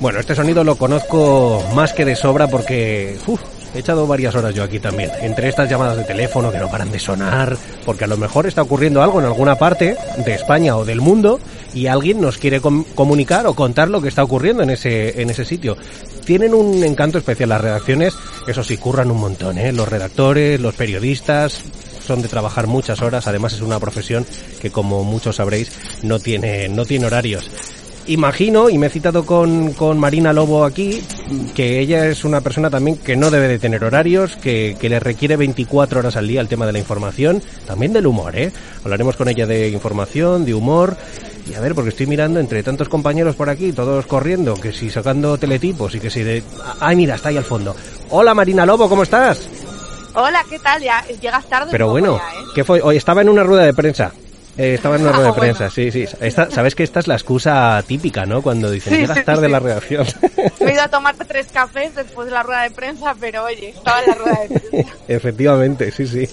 Bueno, este sonido lo conozco más que de sobra porque he echado varias horas yo aquí también. Entre estas llamadas de teléfono que no paran de sonar, porque a lo mejor está ocurriendo algo en alguna parte de España o del mundo y alguien nos quiere com comunicar o contar lo que está ocurriendo en ese, en ese sitio. Tienen un encanto especial las redacciones, eso sí, curran un montón, ¿eh? Los redactores, los periodistas, son de trabajar muchas horas, además es una profesión que como muchos sabréis no tiene, no tiene horarios. Imagino, y me he citado con, con Marina Lobo aquí, que ella es una persona también que no debe de tener horarios, que, que le requiere 24 horas al día el tema de la información, también del humor, ¿eh? Hablaremos con ella de información, de humor, y a ver, porque estoy mirando entre tantos compañeros por aquí, todos corriendo, que si sacando teletipos y que si de... Ay, mira, está ahí al fondo. Hola Marina Lobo, ¿cómo estás? Hola, ¿qué tal? Ya llegas tarde. Pero bueno, ya, ¿eh? ¿qué fue? Hoy estaba en una rueda de prensa. Eh, estaba en una rueda de prensa, sí, sí. Esta, Sabes que esta es la excusa típica, ¿no? Cuando dicen, Sí, llegas sí, tarde sí. la redacción. Me he ido a tomarte tres cafés después de la rueda de prensa, pero oye, estaba en la rueda de prensa. Efectivamente, sí, sí.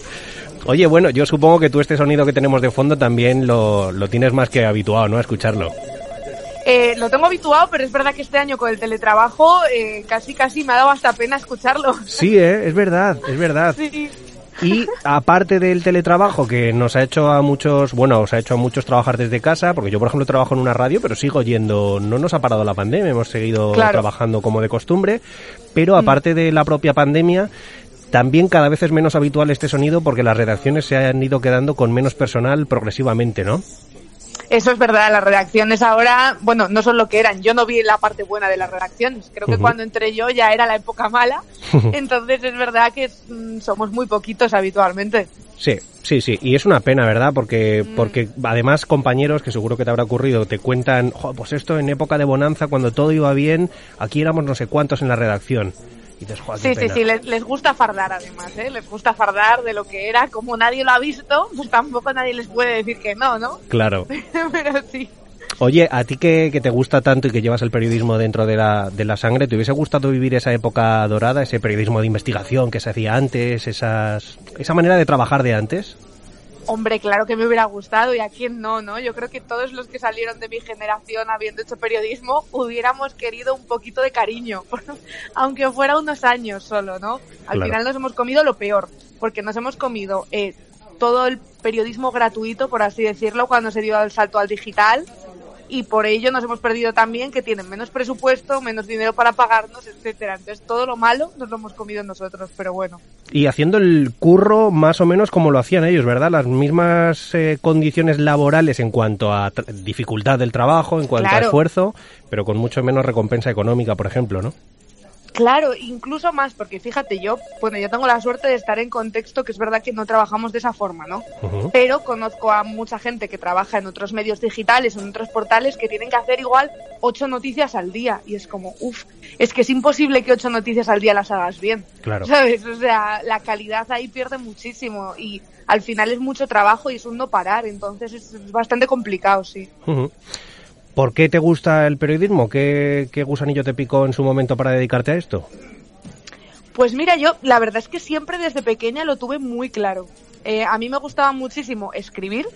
Oye, bueno, yo supongo que tú este sonido que tenemos de fondo también lo, lo tienes más que habituado, ¿no? A escucharlo. Eh, lo tengo habituado, pero es verdad que este año con el teletrabajo eh, casi casi me ha dado hasta pena escucharlo. Sí, ¿eh? es verdad, es verdad. Sí. Y aparte del teletrabajo que nos ha hecho a muchos, bueno, os ha hecho a muchos trabajar desde casa, porque yo por ejemplo trabajo en una radio, pero sigo yendo, no nos ha parado la pandemia, hemos seguido Claro. trabajando como de costumbre, pero aparte de la propia pandemia, también cada vez es menos habitual este sonido porque las redacciones se han ido quedando con menos personal progresivamente, ¿no? Eso es verdad, las redacciones ahora, bueno, no son lo que eran. Yo no vi la parte buena de las redacciones. Creo que cuando entré yo ya era la época mala. Entonces es verdad que mm, somos muy poquitos habitualmente. Sí, sí, sí, y es una pena, ¿verdad? Porque, porque además compañeros, que seguro que te habrá ocurrido, te cuentan, "Jo, pues esto en época de bonanza, cuando todo iba bien, aquí éramos no sé cuántos en la redacción. Y dices, "Jo, qué Sí, sí, pena". sí, les, les gusta fardar además, ¿eh? Les gusta fardar de lo que era. Como nadie lo ha visto, pues tampoco nadie les puede decir que no, ¿no? Claro. Pero sí. Oye, a ti que, que te gusta tanto y que llevas el periodismo dentro de la, de la sangre, ¿te hubiese gustado vivir esa época dorada, ese periodismo de investigación que se hacía antes, esas, esa manera de trabajar de antes? Hombre, claro que me hubiera gustado y a quién no, ¿no? Yo creo que todos los que salieron de mi generación habiendo hecho periodismo hubiéramos querido un poquito de cariño, aunque fuera unos años solo, ¿no? Al Claro. final nos hemos comido lo peor, porque nos hemos comido eh, todo el periodismo gratuito, por así decirlo, cuando se dio el salto al digital y por ello nos hemos perdido también que tienen menos presupuesto, menos dinero para pagarnos, etcétera. Entonces todo lo malo nos lo hemos comido nosotros, pero bueno. Y haciendo el curro más o menos como lo hacían ellos, ¿verdad? Las mismas eh, condiciones laborales en cuanto a dificultad del trabajo, en cuanto a esfuerzo, pero con mucho menos recompensa económica, por ejemplo, ¿no? Claro, incluso más, porque fíjate, yo, bueno, yo tengo la suerte de estar en contexto que es verdad que no trabajamos de esa forma, ¿no? Pero conozco a mucha gente que trabaja en otros medios digitales, en otros portales, que tienen que hacer igual ocho noticias al día. Y es como, uff, es que es imposible que ocho noticias al día las hagas bien. Claro. ¿Sabes? O sea, la calidad ahí pierde muchísimo y al final es mucho trabajo y es un no parar. Entonces es, bastante complicado, sí. ¿Por qué te gusta el periodismo? ¿Qué, ¿Qué gusanillo te picó en su momento para dedicarte a esto? Pues mira, yo la verdad es que siempre desde pequeña lo tuve muy claro. Eh, a mí me gustaba muchísimo escribir,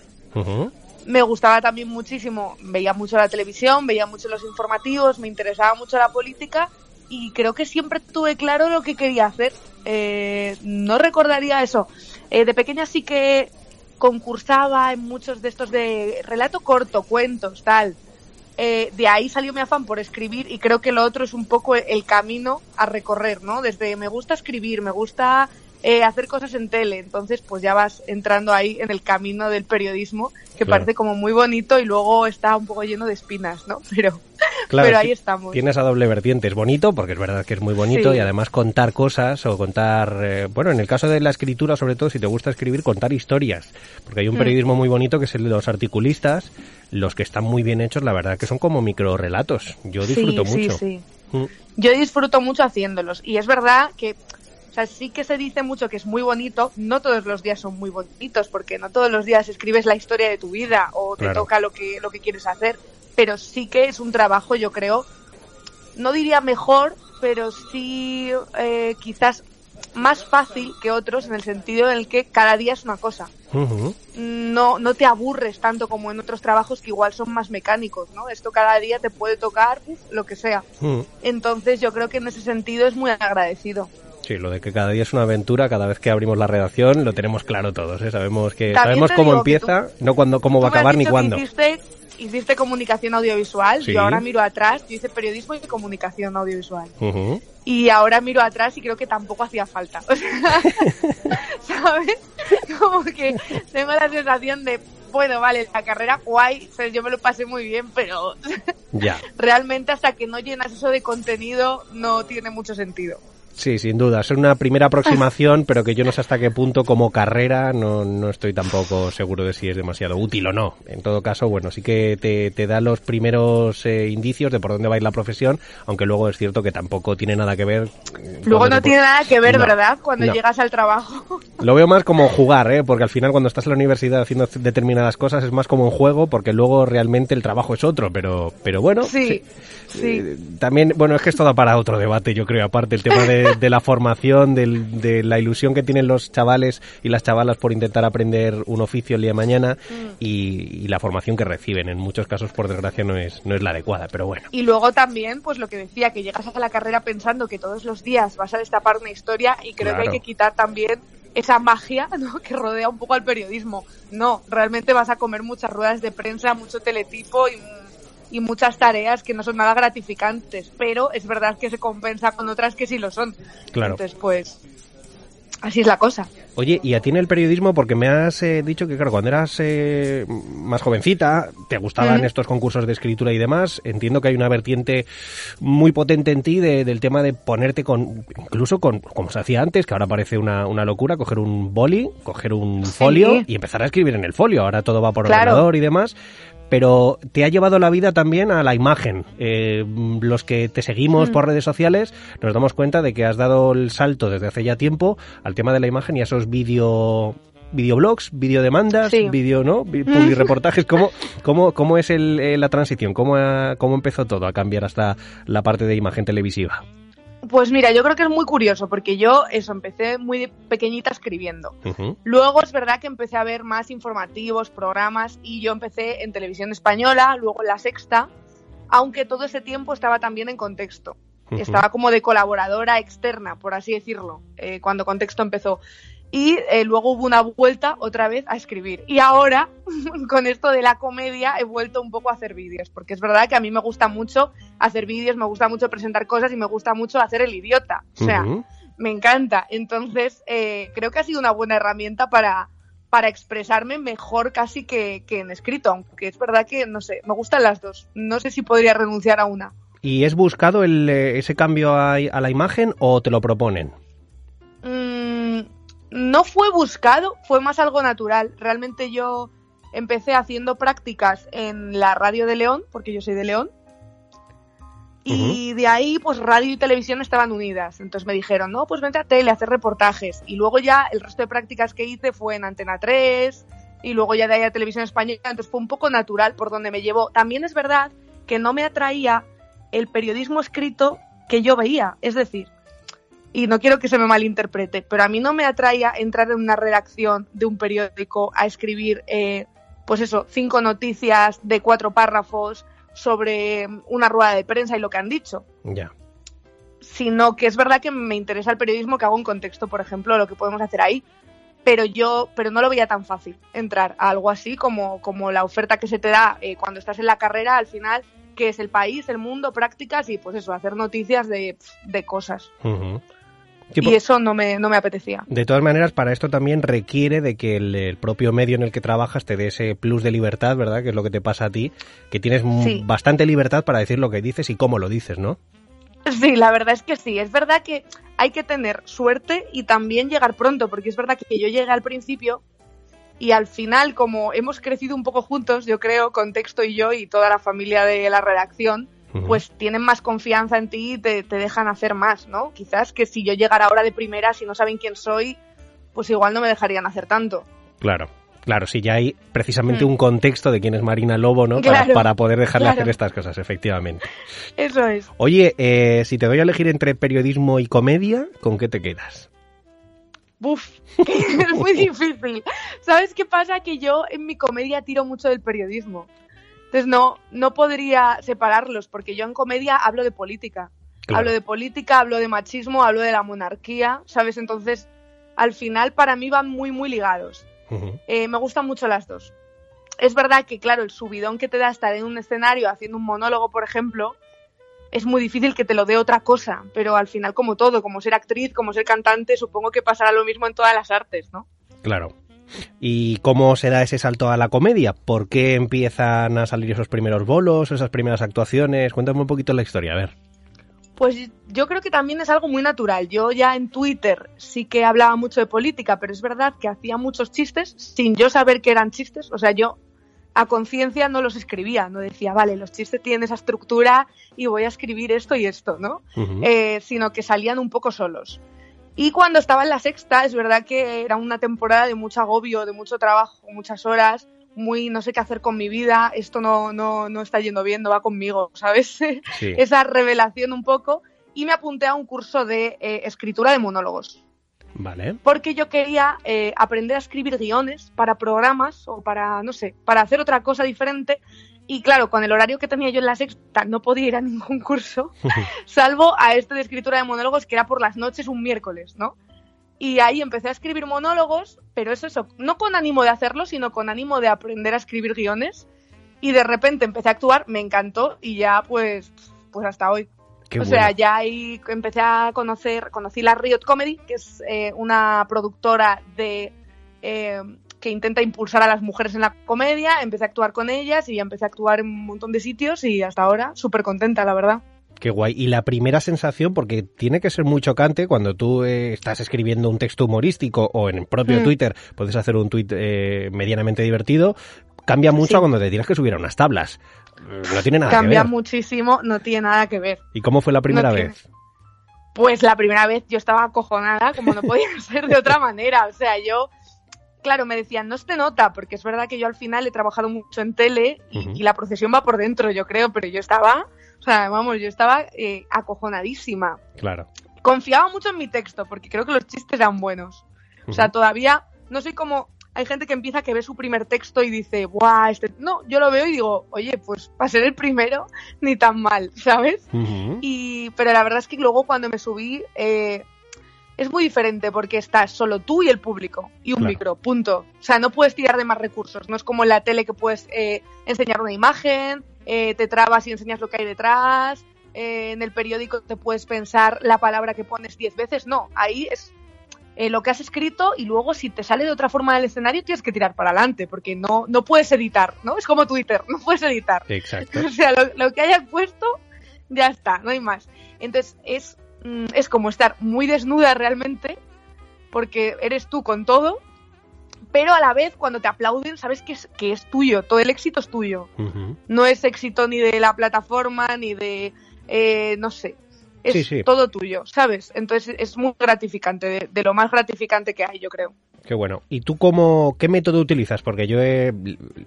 me gustaba también muchísimo, veía mucho la televisión, veía mucho los informativos, me interesaba mucho la política y creo que siempre tuve claro lo que quería hacer. Eh, no recordaría eso. Eh, de pequeña sí que concursaba en muchos de estos de relato corto, cuentos, tal. Eh, de ahí salió mi afán por escribir y creo que lo otro es un poco el camino a recorrer, ¿no? Desde me gusta escribir, me gusta eh, hacer cosas en tele, entonces pues ya vas entrando ahí en el camino del periodismo que Claro. parece como muy bonito y luego está un poco lleno de espinas, ¿no? Pero, Claro, pero ahí estamos. Tiene esa doble vertiente. Es bonito, porque es verdad que es muy bonito, Sí. y además contar cosas o contar, eh, bueno, en el caso de la escritura, sobre todo, si te gusta escribir, contar historias. Porque hay un Mm. periodismo muy bonito que es el de los articulistas, los que están muy bien hechos, la verdad que son como microrelatos. Yo disfruto sí, mucho. Sí, sí. Mm. Yo disfruto mucho haciéndolos. Y es verdad que, o sea, sí que se dice mucho que es muy bonito. No todos los días son muy bonitos, porque no todos los días escribes la historia de tu vida o te Claro. toca lo que, lo que quieres hacer. Pero sí que es un trabajo, yo creo, no diría mejor, pero sí eh, quizás más fácil que otros en el sentido en el que cada día es una cosa. No, no te aburres tanto como en otros trabajos que igual son más mecánicos, ¿no? Esto cada día te puede tocar uf, lo que sea. Mm. Entonces yo creo que en ese sentido es muy agradecido. Sí, lo de que cada día es una aventura, cada vez que abrimos la redacción lo tenemos claro todos, ¿eh? Sabemos que También sabemos cómo empieza, no cuándo cómo va a acabar ni cuándo. Hiciste, hiciste comunicación audiovisual, Sí. yo ahora miro atrás, yo hice periodismo y comunicación audiovisual. Y ahora miro atrás y creo que tampoco hacía falta. O sea, ¿sabes? Como que tengo la sensación de, bueno, vale, la carrera guay, o sea, yo me lo pasé muy bien, pero Ya. realmente hasta que no llenas eso de contenido no tiene mucho sentido. Sí, sin duda. Es una primera aproximación, pero que yo no sé hasta qué punto como carrera no, no estoy tampoco seguro de si es demasiado útil o no. En todo caso, bueno, sí que te, te da los primeros eh, indicios de por dónde va a ir la profesión, aunque luego es cierto que tampoco tiene nada que ver. Luego no tiene nada que ver, No, ¿verdad? Cuando no. llegas al trabajo. Lo veo más como jugar, ¿eh? porque al final cuando estás en la universidad haciendo determinadas cosas es más como un juego, porque luego realmente el trabajo es otro, pero, pero bueno. Sí, sí. Eh, también, bueno, es que es todo para otro debate, yo creo, aparte el tema de, de la formación, del- de la ilusión que tienen los chavales y las chavalas por intentar aprender un oficio el día de mañana Mm. y, y la formación que reciben. En muchos casos, por desgracia, no es, no es la adecuada, pero bueno. Y luego también, pues lo que decía, que llegas a la carrera pensando que todos los días vas a destapar una historia y creo que hay que quitar también esa magia ¿no? que rodea un poco al periodismo. No, realmente vas a comer muchas ruedas de prensa, mucho teletipo y, y muchas tareas que no son nada gratificantes, pero es verdad que se compensa con otras que sí lo son. Claro. Entonces, pues, así es la cosa. Oye, y a ti en el periodismo, porque me has eh, dicho que, claro, cuando eras eh, más jovencita, te gustaban estos concursos de escritura y demás. Entiendo que hay una vertiente muy potente en ti de- del tema de ponerte con, incluso con, como se hacía antes, que ahora parece una, una locura, coger un boli, coger un Sí. folio y empezar a escribir en el folio. Ahora todo va por Claro. ordenador y demás. Pero te ha llevado la vida también a la imagen. Eh, los que te seguimos Mm. por redes sociales nos damos cuenta de que has dado el salto desde hace ya tiempo al tema de la imagen y a esos vídeo videoblogs, videodemandas, Sí. vídeo, ¿no? Vi- Publireportajes. ¿Cómo, cómo, cómo es el, eh, la transición? ¿Cómo, ha- ¿Cómo empezó todo a cambiar hasta la parte de imagen televisiva? Pues mira, yo creo que es muy curioso porque yo eso empecé muy pequeñita escribiendo. Luego es verdad que empecé a ver más informativos, programas y yo empecé en televisión española, luego en la sexta, aunque todo ese tiempo estaba también en contexto. Estaba como de colaboradora externa, por así decirlo, eh, cuando contexto empezó. Y eh, luego hubo una vuelta otra vez a escribir. Y ahora, con esto de la comedia, he vuelto un poco a hacer vídeos, porque es verdad que a mí me gusta mucho hacer vídeos, me gusta mucho presentar cosas y me gusta mucho hacer el idiota. O sea, me encanta. Entonces, eh, creo que ha sido una buena herramienta para, para expresarme mejor casi que, que en escrito, aunque es verdad que, no sé, me gustan las dos. No sé si podría renunciar a una. ¿Y es buscado el, eh, ese cambio a, a la imagen o te lo proponen? No fue buscado, fue más algo natural. Realmente yo empecé haciendo prácticas en la radio de León, porque yo soy de León. Y de ahí, pues radio y televisión estaban unidas. Entonces me dijeron, no, pues vente a tele, a hacer reportajes. Y luego ya el resto de prácticas que hice fue en Antena 3 y luego ya de ahí a televisión española. Entonces fue un poco natural por donde me llevó. También es verdad que no me atraía el periodismo escrito que yo veía. Es decir, y no quiero que se me malinterprete, pero a mí no me atraía entrar en una redacción de un periódico a escribir, eh, pues eso, cinco noticias de cuatro párrafos sobre una rueda de prensa y lo que han dicho, Ya. sino que es verdad que me interesa el periodismo que hago en contexto, por ejemplo, lo que podemos hacer ahí, pero yo, pero no lo veía tan fácil entrar a algo así como, como la oferta que se te da eh, cuando estás en la carrera, al final, que es el país, el mundo, prácticas y pues eso, hacer noticias de, de cosas. Ujú. Y eso no me, no me apetecía. De todas maneras, para esto también requiere de que el, propio medio en el que trabajas te dé ese plus de libertad, ¿verdad? Que es lo que te pasa a ti, que tienes bastante libertad para decir lo que dices y cómo lo dices, ¿no? Sí, la verdad es que sí. Es verdad que hay que tener suerte y también llegar pronto, porque es verdad que yo llegué al principio y al final, como hemos crecido un poco juntos, yo creo, Contexto y yo y toda la familia de la redacción, pues tienen más confianza en ti y te, dejan hacer más, ¿no? Quizás que si yo llegara ahora de primera, si no saben quién soy, pues igual no me dejarían hacer tanto. Claro. Claro, si ya hay precisamente mm. un contexto de quién es Marina Lobo, ¿no? para, poder dejarle hacer estas cosas, efectivamente. Eso es. Oye, eh, si te doy a elegir entre periodismo y comedia, ¿con qué te quedas? Buf, es muy difícil. ¿Sabes qué pasa? Que yo en mi comedia tiro mucho del periodismo. Entonces no, no podría separarlos, porque yo en comedia hablo de política. Hablo de política, hablo de machismo, hablo de la monarquía, ¿sabes? Entonces, al final para mí van muy, muy ligados. Eh, me gustan mucho las dos. Es verdad que, claro, el subidón que te da estar en un escenario haciendo un monólogo, por ejemplo, es muy difícil que te lo dé otra cosa, pero al final, como todo, como ser actriz, como ser cantante, supongo que pasará lo mismo en todas las artes, ¿no? Claro. ¿Y cómo se da ese salto a la comedia? ¿Por qué empiezan a salir esos primeros bolos, esas primeras actuaciones? Cuéntame un poquito la historia, a ver. Pues yo creo que también es algo muy natural. Yo ya en Twitter sí que hablaba mucho de política, pero es verdad que hacía muchos chistes sin yo saber que eran chistes. O sea, yo a conciencia no los escribía, no decía, vale, los chistes tienen esa estructura y voy a escribir esto y esto, ¿no? Eh, sino que salían un poco solos. Y cuando estaba en la sexta, es verdad que era una temporada de mucho agobio, de mucho trabajo, muchas horas, muy no sé qué hacer con mi vida, esto no, no, no está yendo bien, no va conmigo, ¿sabes? Esa revelación un poco. Y me apunté a un curso de eh, escritura de monólogos. Vale. Porque yo quería eh, aprender a escribir guiones para programas o para, no sé, para hacer otra cosa diferente. Y claro, con el horario que tenía yo en la sexta, no podía ir a ningún curso, salvo a este de escritura de monólogos que era por las noches un miércoles, ¿no? Y ahí empecé a escribir monólogos, pero es eso, no con ánimo de hacerlo, sino con ánimo de aprender a escribir guiones. Y de repente empecé a actuar, me encantó y ya pues, pues hasta hoy o sea, ya ahí empecé a conocer, conocí la Riot Comedy, que es eh, una productora de eh, que intenta impulsar a las mujeres en la comedia. Empecé a actuar con ellas y empecé a actuar en un montón de sitios y hasta ahora súper contenta, la verdad. Qué guay. Y la primera sensación, porque tiene que ser muy chocante cuando tú eh, estás escribiendo un texto humorístico o en el propio mm. Twitter puedes hacer un tweet medianamente divertido, cambia mucho cuando te tienes que subir a unas tablas. No tiene nada Cambia que ver. muchísimo, no tiene nada que ver. ¿Y cómo fue la primera vez? Pues la primera vez yo estaba acojonada, como no podía ser de otra manera. O sea, yo, claro, me decían, no se nota, porque es verdad que yo al final he trabajado mucho en tele y, la procesión va por dentro, yo creo, pero yo estaba, o sea, vamos, yo estaba eh, acojonadísima. Claro. Confiaba mucho en mi texto, porque creo que los chistes eran buenos. O sea, todavía no soy como hay gente que empieza que ve su primer texto y dice, ¡guau! Este... No, yo lo veo y digo, oye, pues para ser el primero, ni tan mal, ¿sabes? y, pero la verdad es que luego cuando me subí, eh, es muy diferente porque estás solo tú y el público y un micro, punto. O sea, no puedes tirar de más recursos. No es como en la tele que puedes eh, enseñar una imagen, eh, te trabas y enseñas lo que hay detrás. en el periódico te puedes pensar la palabra que pones diez veces. No, ahí es eh, lo que has escrito y luego si te sale de otra forma del escenario tienes que tirar para adelante porque no, no puedes editar, ¿no? Es como Twitter, no puedes editar. Exacto. O sea, lo, que hayas puesto ya está, no hay más. Entonces es, es como estar muy desnuda realmente porque eres tú con todo, pero a la vez cuando te aplauden sabes que es, que es tuyo, todo el éxito es tuyo. No es éxito ni de la plataforma ni de, eh, no sé, es todo tuyo, ¿sabes? Entonces es muy gratificante, de, lo más gratificante que hay, yo creo. Qué bueno. ¿Y tú cómo, qué método utilizas? Porque yo he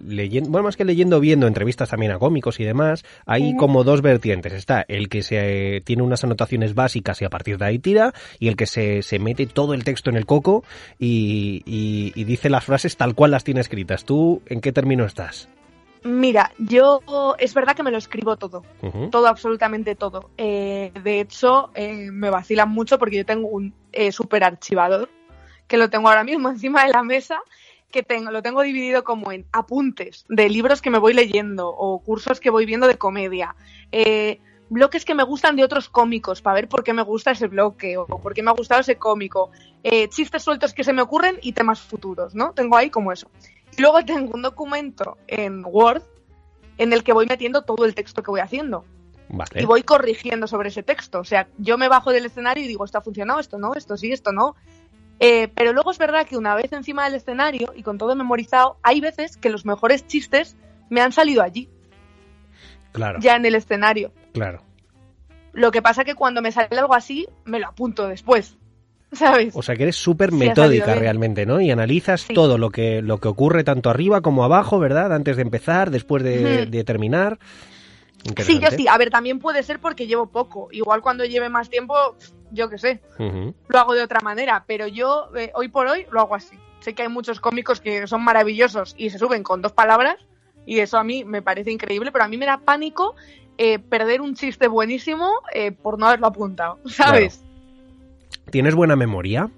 leyendo, bueno, más que leyendo, viendo entrevistas también a cómicos y demás, hay como dos vertientes. Está el que se tiene unas anotaciones básicas y a partir de ahí tira, y el que se, se mete todo el texto en el coco y, y dice las frases tal cual las tiene escritas. ¿Tú en qué término estás? Mira, yo es verdad que me lo escribo todo, todo, absolutamente todo. Eh, de hecho, eh, me vacilan mucho porque yo tengo un eh, super archivador que lo tengo ahora mismo encima de la mesa, que tengo, lo tengo dividido como en apuntes de libros que me voy leyendo o cursos que voy viendo de comedia, bloques que me gustan de otros cómicos, para ver por qué me gusta ese bloque o por qué me ha gustado ese cómico. Chistes sueltos que se me ocurren y temas futuros, ¿no? Tengo ahí como eso. Y luego tengo un documento en Word en el que voy metiendo todo el texto que voy haciendo. Vale. Y voy corrigiendo sobre ese texto. O sea, yo me bajo del escenario y digo, esto ha funcionado, esto no, esto sí, esto no. Eh, pero luego es verdad que una vez encima del escenario y con todo memorizado, hay veces que los mejores chistes me han salido allí, Claro, ya en el escenario. claro. Lo que pasa que cuando me sale algo así, me lo apunto después. ¿Sabes? O sea que eres súper metódica realmente, ¿no? Y analizas Sí. todo lo que, lo que ocurre tanto arriba como abajo, ¿verdad? Antes de empezar, después de, terminar. Sí, yo sí. A ver, también puede ser porque llevo poco. Igual cuando lleve más tiempo, yo qué sé, lo hago de otra manera. Pero yo, eh, hoy por hoy, lo hago así. Sé que hay muchos cómicos que son maravillosos y se suben con dos palabras. Y eso a mí me parece increíble, pero a mí me da pánico eh, perder un chiste buenísimo eh, por no haberlo apuntado, ¿sabes? ¿Tienes buena memoria?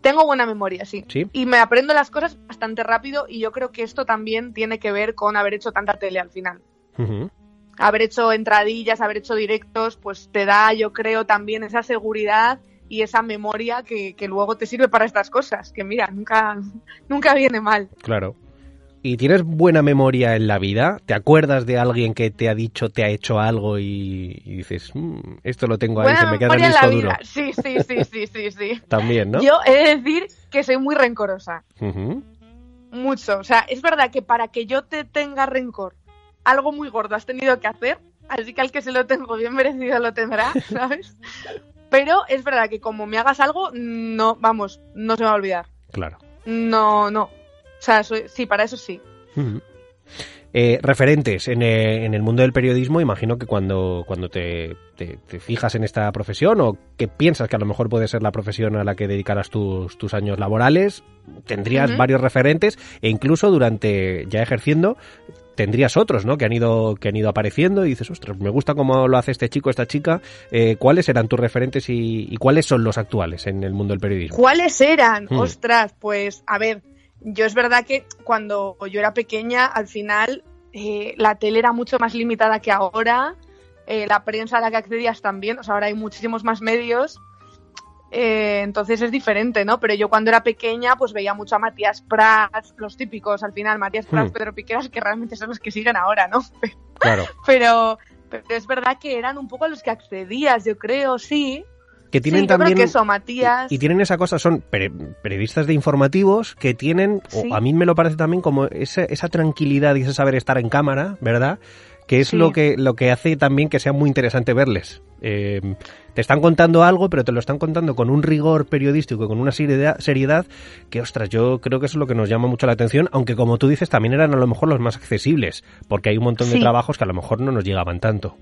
Tengo buena memoria, sí. Sí. Y me aprendo las cosas bastante rápido y yo creo que esto también tiene que ver con haber hecho tanta tele al final. Haber hecho entradillas, haber hecho directos, pues te da, yo creo, también esa seguridad y esa memoria que, que luego te sirve para estas cosas. Que mira, nunca, nunca viene mal. Claro. ¿Y tienes buena memoria en la vida? ¿Te acuerdas de alguien que te ha dicho, te ha hecho algo y, y dices, "Mm, esto lo tengo ahí, Buena se me queda en el disco duro? Sí, sí, sí, sí, sí, sí. También, ¿no? Yo he de decir que soy muy rencorosa. Mucho. O sea, es verdad que para que yo te tenga rencor, algo muy gordo has tenido que hacer, así que al que se lo tengo bien merecido lo tendrá, ¿sabes? Pero es verdad que como me hagas algo, no, vamos, no se me va a olvidar. Claro. No, no. O sea, soy- sí, para eso sí. Eh, referentes en, eh, en el mundo del periodismo, imagino que cuando, cuando te, te- te fijas en esta profesión o que piensas que a lo mejor puede ser la profesión a la que dedicarás tus, tus años laborales, tendrías varios referentes e incluso durante ya ejerciendo tendrías otros, ¿no? Que han ido que han ido apareciendo y dices, ostras, me gusta cómo lo hace este chico, esta chica. Eh, ¿Cuáles eran tus referentes y, y cuáles son los actuales en el mundo del periodismo? ¿Cuáles eran? Hmm. Ostras, pues a ver, yo es verdad que cuando yo era pequeña, al final eh, la tele era mucho más limitada que ahora, eh, la prensa a la que accedías también, o sea, ahora hay muchísimos más medios, eh, entonces es diferente, ¿no? Pero yo cuando era pequeña, pues veía mucho a Matías Prats, los típicos al final, Matías Prats, Hmm. Pedro Piqueras, que realmente son los que siguen ahora, ¿no? Claro. Pero, pero es verdad que eran un poco a los que accedías, yo creo, sí. Que tienen sí, yo también creo que eso, Matías. Y tienen esa cosa, son periodistas de informativos que tienen, Sí. o a mí me lo parece también como esa, esa tranquilidad y ese saber estar en cámara, ¿verdad? Que es Sí. lo que lo que hace también que sea muy interesante verles. Eh, te están contando algo, pero te lo están contando con un rigor periodístico, con una seriedad, seriedad que, ostras, yo creo que eso es lo que nos llama mucho la atención, aunque como tú dices, también eran a lo mejor los más accesibles, porque hay un montón de trabajos que a lo mejor no nos llegaban tanto.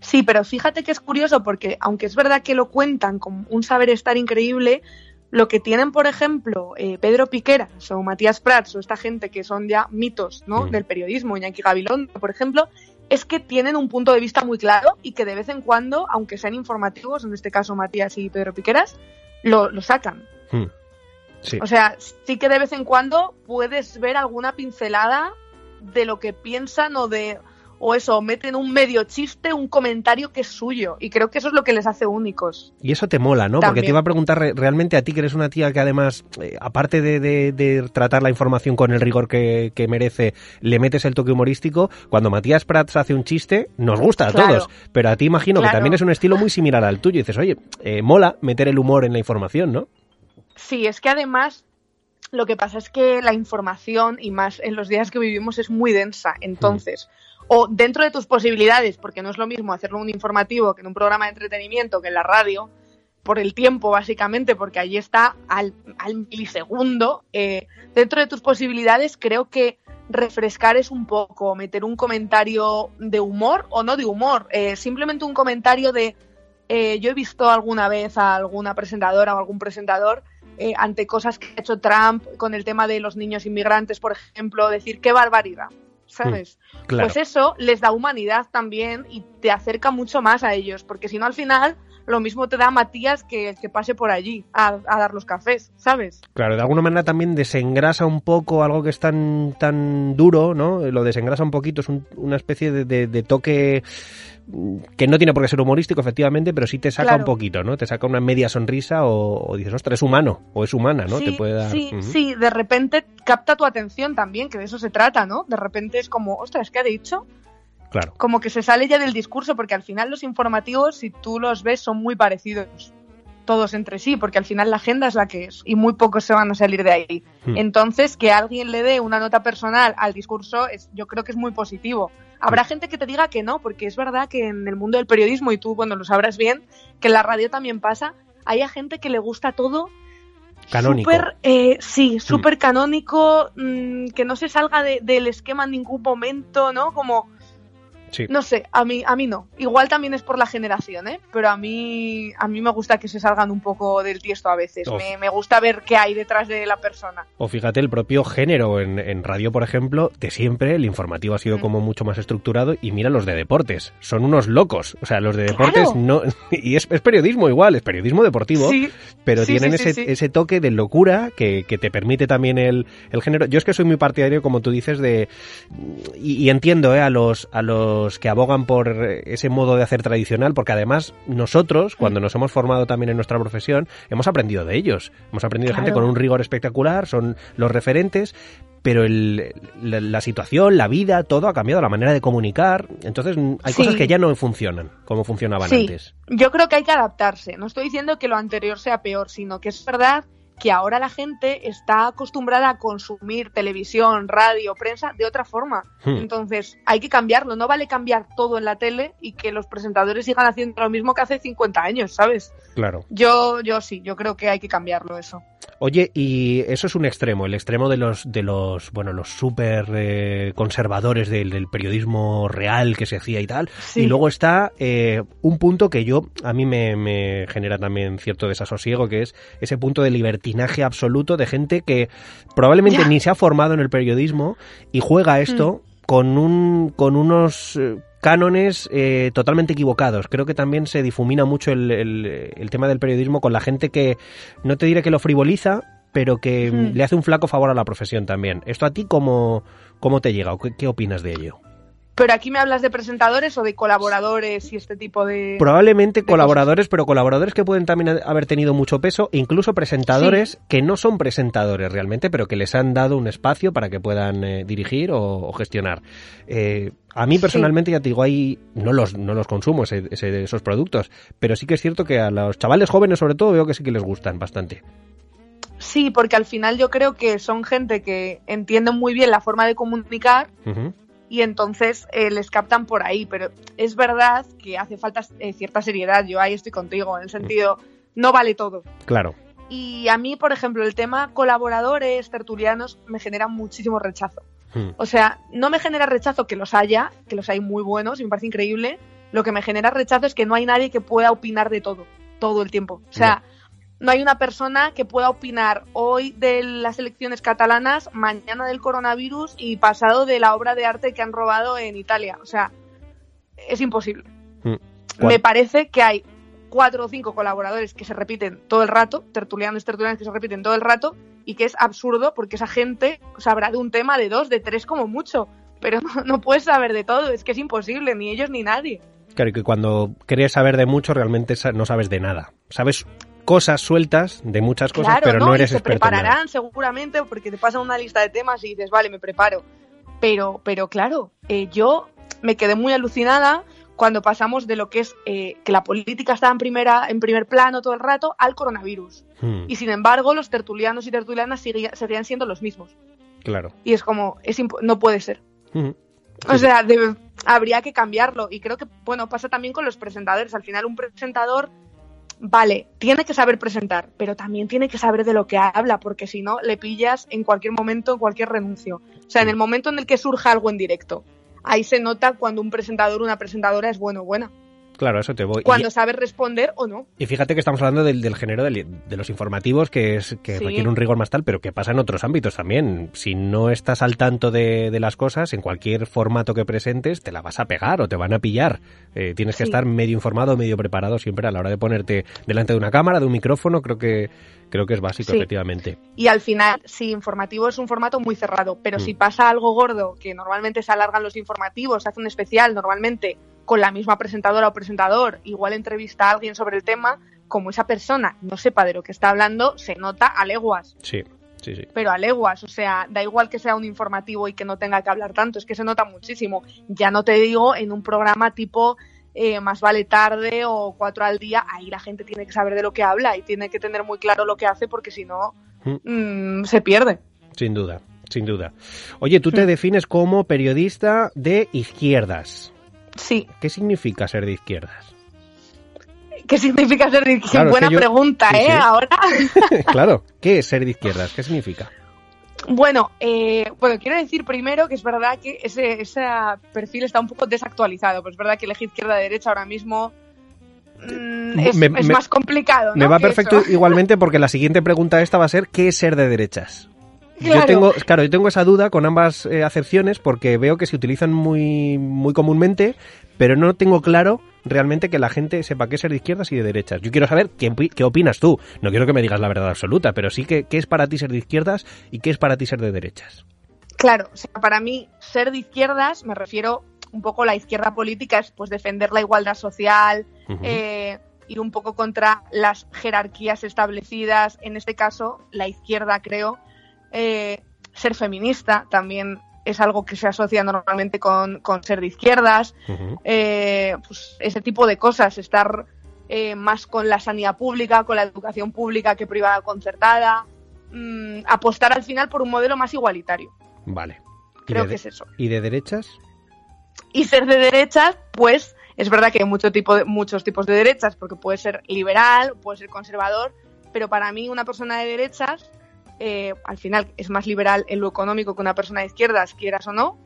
Sí, pero fíjate que es curioso porque aunque es verdad que lo cuentan con un saber estar increíble, lo que tienen, por ejemplo, eh, Pedro Piqueras o Matías Prats o esta gente que son ya mitos ¿no? Mm. del periodismo, Iñaki Gabilondo, por ejemplo, es que tienen un punto de vista muy claro y que de vez en cuando, aunque sean informativos, en este caso Matías y Pedro Piqueras, lo, lo sacan. Hmm. Sí. O sea, sí que de vez en cuando puedes ver alguna pincelada de lo que piensan o de o eso, meten un medio chiste, un comentario que es suyo. Y creo que eso es lo que les hace únicos. Y eso te mola, ¿no? Porque te iba a preguntar re- realmente a ti, que eres una tía que además, eh, aparte de, de- de tratar la información con el rigor que, que merece, le metes el toque humorístico. Cuando Matías Prats hace un chiste, nos gusta a Claro. todos. Pero a ti imagino que también es un estilo muy similar al tuyo. Y dices, oye, eh, mola meter el humor en la información, ¿no? Sí, es que además lo que pasa es que la información, y más en los días que vivimos, es muy densa. Entonces, o dentro de tus posibilidades, porque no es lo mismo hacerlo en un informativo que en un programa de entretenimiento, que en la radio, por el tiempo básicamente, porque allí está al, al milisegundo, eh, dentro de tus posibilidades creo que refrescar es un poco, meter un comentario de humor o no de humor, eh, simplemente un comentario de... eh, yo he visto alguna vez a alguna presentadora o algún presentador eh, ante cosas que ha hecho Trump con el tema de los niños inmigrantes, por ejemplo, decir qué barbaridad, ¿sabes? Claro. Pues eso les da humanidad también y te acerca mucho más a ellos, porque si no al final lo mismo te da Matías que que pase por allí a, a, dar los cafés, ¿sabes? Claro, de alguna manera también desengrasa un poco algo que es tan, tan duro, ¿no? Lo desengrasa un poquito, es un, una especie de, de, de, toque que no tiene por qué ser humorístico, efectivamente, pero sí te saca Claro. un poquito, ¿no? Te saca una media sonrisa o, o dices, ostras, es humano o es humana, ¿no? Sí, te puede dar... sí, sí, de repente capta tu atención también, que de eso se trata, ¿no? De repente es como, ostras, ¿qué ha dicho? Claro. Como que se sale ya del discurso, porque al final los informativos, si tú los ves, son muy parecidos todos entre sí, porque al final la agenda es la que es y muy pocos se van a salir de ahí. Hmm. Entonces, que alguien le dé una nota personal al discurso, es, yo creo que es muy positivo. Habrá gente que te diga que no, porque es verdad que en el mundo del periodismo, y tú, bueno, lo sabrás bien, que en la radio también pasa, hay a gente que le gusta todo Canónico. Súper, eh, sí, súper canónico, mm, que no se salga de- del esquema en ningún momento, ¿no? Como, Sí. no sé, a mí, a mí no. Igual también es por la generación, ¿eh? Pero a mí, a mí me gusta que se salgan un poco del tiesto a veces. Me, me gusta ver qué hay detrás de la persona. O fíjate, el propio género en, en radio, por ejemplo, de siempre, el informativo ha sido Mm. como mucho más estructurado y mira los de deportes, son unos locos. O sea, los de deportes Claro. no... Y es, es periodismo igual, es periodismo deportivo, Sí, pero sí, tienen ese, ese toque de locura que, que te permite también el, el género. Yo es que soy muy partidario, como tú dices, de... Y, y entiendo eh, a, los, a los que abogan por ese modo de hacer tradicional, porque además nosotros, Mm. cuando nos hemos formado también en nuestra profesión, hemos aprendido de ellos. Hemos aprendido de gente Claro. con un rigor espectacular, son los referentes, pero el- la, la situación, la vida, todo ha cambiado, la manera de comunicar. Entonces mm, hay Sí. cosas que ya no funcionan como funcionaban Sí. antes. Yo creo que hay que adaptarse. No estoy diciendo que lo anterior sea peor, sino que es verdad que ahora la gente está acostumbrada a consumir televisión, radio, prensa de otra forma. Hmm. Entonces hay que cambiarlo. No vale cambiar todo en la tele y que los presentadores sigan haciendo lo mismo que hace 50 años, ¿sabes? Claro. Yo, yo sí, yo creo que hay que cambiarlo eso. Oye, y eso es un extremo, el extremo de los, de los, bueno, los súper eh, conservadores del, del periodismo real que se hacía y tal. Sí. Y luego está eh, un punto que yo, a mí me, me genera también cierto desasosiego, que es ese punto de libertinaje absoluto de gente que probablemente Ya. Mm. ni se ha formado en el periodismo y juega esto con un, con unos eh, cánones eh, totalmente equivocados. Creo que también se difumina mucho el, el- el tema del periodismo con la gente que, no te diré que lo frivoliza, pero que Mm. le hace un flaco favor a la profesión también. ¿Esto a ti cómo, cómo te llega o qué, qué opinas de ello? Pero aquí me hablas de presentadores o de colaboradores y este tipo de... Probablemente de colaboradores, pero colaboradores que pueden también haber tenido mucho peso, incluso presentadores que no son presentadores realmente, pero que les han dado un espacio para que puedan eh, dirigir o, o gestionar. Eh, a mí Sí. personalmente, ya te digo, ahí no los, no los consumo ese- ese- esos productos, pero sí que es cierto que a los chavales jóvenes sobre todo veo que sí que les gustan bastante. Sí, porque al final yo creo que son gente que entienden muy bien la forma de comunicar. Y entonces eh, les captan por ahí. Pero es verdad que hace falta eh, cierta seriedad. Yo ahí estoy contigo, en el sentido, no vale todo. Claro. Y a mí, por ejemplo, el tema colaboradores, tertulianos, me genera muchísimo rechazo. Mm. O sea, no me genera rechazo que los haya, que los hay muy buenos y me parece increíble. Lo que me genera rechazo es que no hay nadie que pueda opinar de todo, todo el tiempo. O sea, no hay una persona que pueda opinar hoy de las elecciones catalanas, mañana del coronavirus y pasado de la obra de arte que han robado en Italia. O sea, es imposible. Mm. Me parece que hay cuatro o cinco colaboradores que se repiten todo el rato, tertulianos, tertulianos que se repiten todo el rato, y que es absurdo porque esa gente sabrá de un tema de dos, de tres como mucho, pero no, no puedes saber de todo, es que es imposible, ni ellos ni nadie. Claro, y que cuando quieres saber de mucho realmente no sabes de nada. Sabes cosas sueltas de muchas cosas, claro, pero no, y eres se experto en nada. prepararán seguramente porque te pasan una lista de temas y dices, vale, me preparo. Pero, pero claro, eh, yo me quedé muy alucinada cuando pasamos de lo que es eh, que la política estaba en primera, en primer plano todo el rato al coronavirus. Mm, Y sin embargo, los tertulianos y tertulianas seguía- seguían siendo los mismos. claro. Y es como, es no puede ser. Ujú. O sea, habría que cambiarlo. Y creo que, bueno, pasa también con los presentadores. Al final, un presentador, vale, tiene que saber presentar, pero también tiene que saber de lo que habla, porque si no, le pillas en cualquier momento, en cualquier renuncio. O sea, en el momento en el que surja algo en directo, ahí se nota cuando un presentador o una presentadora es bueno o buena. Claro, eso te voy. Cuando sabes responder o no. Y fíjate que estamos hablando del, del género de, de, los informativos, que es que Sí. requiere un rigor más tal, pero que pasa en otros ámbitos también. Si no estás al tanto de, de las cosas, en cualquier formato que presentes, te la vas a pegar o te van a pillar. Eh, tienes que Sí. estar medio informado, medio preparado siempre a la hora de ponerte delante de una cámara, de un micrófono. Creo que creo que es básico, Sí. efectivamente. Y al final, sí, informativo es un formato muy cerrado, pero Mm. si pasa algo gordo, que normalmente se alargan los informativos, se hace un especial normalmente con la misma presentadora o presentador, igual entrevista a alguien sobre el tema, como esa persona no sepa de lo que está hablando, se nota a leguas, Sí, sí, sí. pero a leguas, o sea, da igual que sea un informativo y que no tenga que hablar tanto, es que se nota muchísimo. Ya no te digo en un programa tipo eh, más vale tarde o cuatro al día, ahí la gente tiene que saber de lo que habla y tiene que tener muy claro lo que hace porque si no mm, se pierde. Sin duda, sin duda. Oye, tú te defines como periodista de izquierdas. Sí, ¿Qué significa ser de izquierdas? ¿qué significa ser de izquierda? Claro, es Buena yo- pregunta, sí, ¿eh? sí. Ahora, claro, ¿qué es ser de izquierdas? ¿Qué significa? bueno, eh, bueno, quiero decir primero que es verdad que ese, ese perfil está un poco desactualizado, pues es verdad que elegir izquierda derecha ahora mismo mm, es, Me- es me- más complicado, ¿no? Me va perfecto eso. igualmente porque la siguiente pregunta esta va a ser ¿qué es ser de derechas? Yo tengo, claro, yo tengo esa duda con ambas eh, acepciones porque veo que se utilizan muy, muy comúnmente, pero no tengo claro realmente que la gente sepa qué es ser de izquierdas y de derechas. Yo quiero saber qué, qué opinas tú. No quiero que me digas la verdad absoluta, pero sí que qué es para ti ser de izquierdas y qué es para ti ser de derechas. Claro, o sea, para mí ser de izquierdas, me refiero un poco a la izquierda política, es pues defender la igualdad social, eh, ir un poco contra las jerarquías establecidas, en este caso la izquierda creo, eh, ser feminista también es algo que se asocia normalmente con, con ser de izquierdas, eh, pues ese tipo de cosas, estar eh, más con la sanidad pública, con la educación pública que privada concertada, mm, apostar al final por un modelo más igualitario. Vale. ¿Y Creo que es eso. ¿Y de derechas? Y ser de derechas, pues es verdad que hay mucho tipo de, muchos tipos de derechas, porque puede ser liberal, puede ser conservador, pero para mí una persona de derechas, eh, al final es más liberal en lo económico que una persona de izquierdas, quieras o no,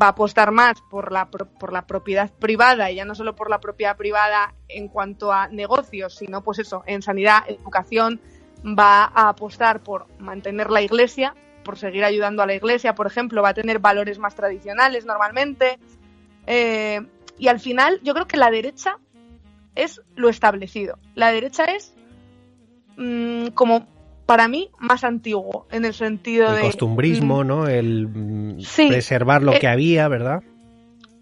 va a apostar más por la, por la propiedad privada y ya no solo por la propiedad privada en cuanto a negocios, sino pues eso, en sanidad, educación, va a apostar por mantener la iglesia, por seguir ayudando a la iglesia, por ejemplo, va a tener valores más tradicionales normalmente. eh, y al final yo creo que la derecha es lo establecido. La derecha es mm, como para mí más antiguo en el sentido El de costumbrismo, mm, ¿no? El mm, Sí. preservar lo Eh, que había, ¿verdad?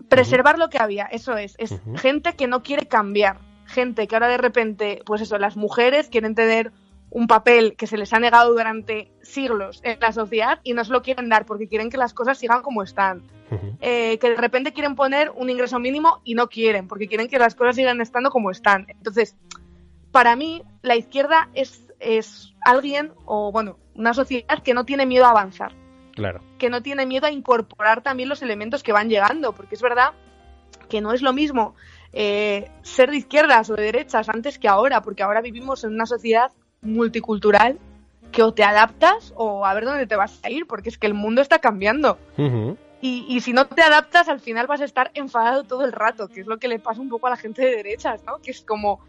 preservar lo que había, eso es. Es gente que no quiere cambiar. Gente que ahora de repente, pues eso, las mujeres quieren tener un papel que se les ha negado durante siglos en la sociedad y no se lo quieren dar porque quieren que las cosas sigan como están. Eh, que de repente quieren poner un ingreso mínimo y no quieren porque quieren que las cosas sigan estando como están. Entonces, para mí, la izquierda es, es alguien, o bueno, una sociedad que no tiene miedo a avanzar Claro. que no tiene miedo a incorporar también los elementos que van llegando, porque es verdad que no es lo mismo eh, ser de izquierdas o de derechas antes que ahora, porque ahora vivimos en una sociedad multicultural que o te adaptas o a ver dónde te vas a ir, porque es que el mundo está cambiando. Y, y si no te adaptas, al final vas a estar enfadado todo el rato, que es lo que le pasa un poco a la gente de derechas, ¿no? Que es como,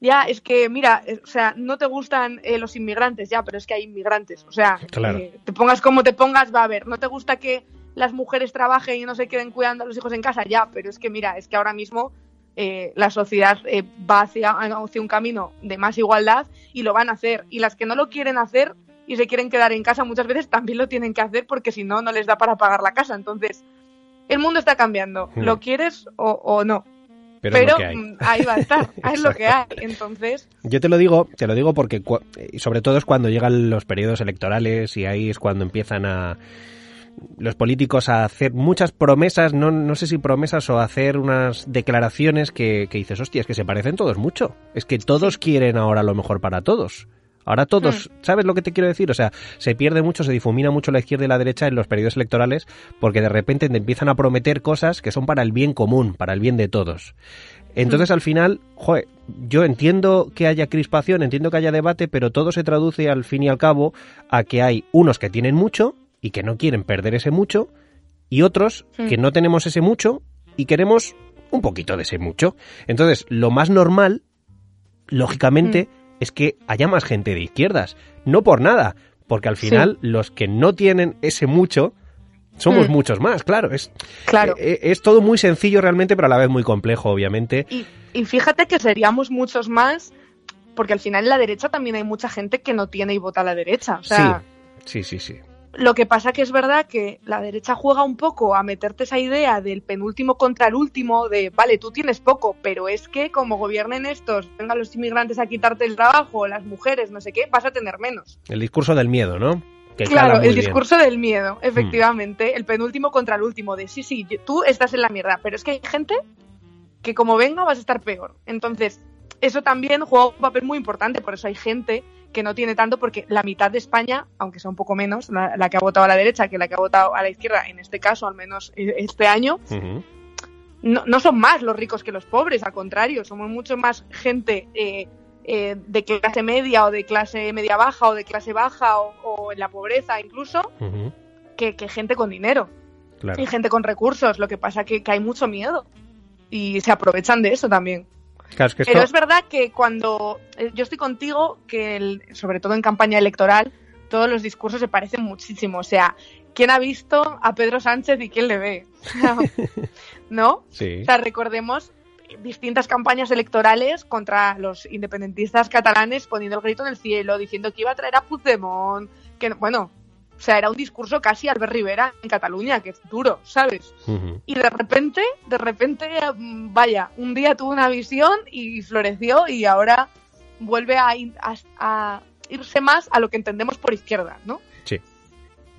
ya, es que, mira, eh, o sea, no te gustan eh, los inmigrantes, ya, pero es que hay inmigrantes. O sea, Claro. eh, te pongas como te pongas, va a haber. No te gusta que las mujeres trabajen y no se queden cuidando a los hijos en casa, ya, pero es que, mira, es que ahora mismo eh, la sociedad eh, va hacia, hacia un camino de más igualdad y lo van a hacer. Y las que no lo quieren hacer y se quieren quedar en casa muchas veces también lo tienen que hacer porque si no, no les da para pagar la casa. Entonces, el mundo está cambiando. Hmm. ¿Lo quieres o, o no? Pero, mm, ahí va a estar. es lo que hay. Entonces, Yo te lo digo, te lo digo porque sobre todo es cuando llegan los periodos electorales y ahí es cuando empiezan a los políticos a hacer muchas promesas, no, no sé si promesas o hacer unas declaraciones que, que dices, hostia, es que se parecen todos mucho. Es que todos quieren ahora lo mejor para todos. Ahora todos, ¿sabes lo que te quiero decir? O sea, se pierde mucho, se difumina mucho la izquierda y la derecha en los periodos electorales porque de repente te empiezan a prometer cosas que son para el bien común, para el bien de todos. Entonces al final, joder, yo entiendo que haya crispación, entiendo que haya debate, pero todo se traduce al fin y al cabo a que hay unos que tienen mucho y que no quieren perder ese mucho y otros Hmm. que no tenemos ese mucho y queremos un poquito de ese mucho. Entonces, lo más normal, lógicamente. Es que haya más gente de izquierdas. No por nada, porque al final los que no tienen ese mucho somos Mm. muchos más, claro. Es, Claro. eh, es todo muy sencillo realmente, pero a la vez muy complejo, obviamente. Y, y fíjate que seríamos muchos más, porque al final en la derecha también hay mucha gente que no tiene y vota a la derecha. O sea, sí, sí, sí, sí. Lo que pasa que es verdad que la derecha juega un poco a meterte esa idea del penúltimo contra el último, de vale, tú tienes poco, pero es que como gobiernen estos, vengan los inmigrantes a quitarte el trabajo, las mujeres, no sé qué, vas a tener menos. El discurso del miedo, ¿no? Que claro, el bien. discurso del miedo, efectivamente, el penúltimo contra el último, de sí, sí, tú estás en la mierda, pero es que hay gente que como venga vas a estar peor. Entonces, eso también juega un papel muy importante, por eso hay gente que no tiene tanto, porque la mitad de España, aunque sea un poco menos, la, la que ha votado a la derecha que la que ha votado a la izquierda, en este caso, al menos eh, este año, no, no son más los ricos que los pobres, al contrario, somos mucho más gente eh, eh, de clase media o de clase media baja o de clase baja o, o en la pobreza incluso, que, que gente con dinero Claro. y gente con recursos. Lo que pasa que, que hay mucho miedo y se aprovechan de eso también. Claro, es que Pero es verdad que cuando eh, yo estoy contigo, que el- sobre todo en campaña electoral, todos los discursos se parecen muchísimo. O sea, ¿quién ha visto a Pedro Sánchez y quién le ve? ¿No? Sí. O sea, recordemos distintas campañas electorales contra los independentistas catalanes poniendo el grito en el cielo, diciendo que iba a traer a Puigdemont, que bueno, o sea, era un discurso casi Albert Rivera en Cataluña, que es duro, ¿sabes? Y de repente, de repente, mm, vaya, un día tuvo una visión y floreció y ahora vuelve a, a- a irse más a lo que entendemos por izquierda, ¿no? Sí.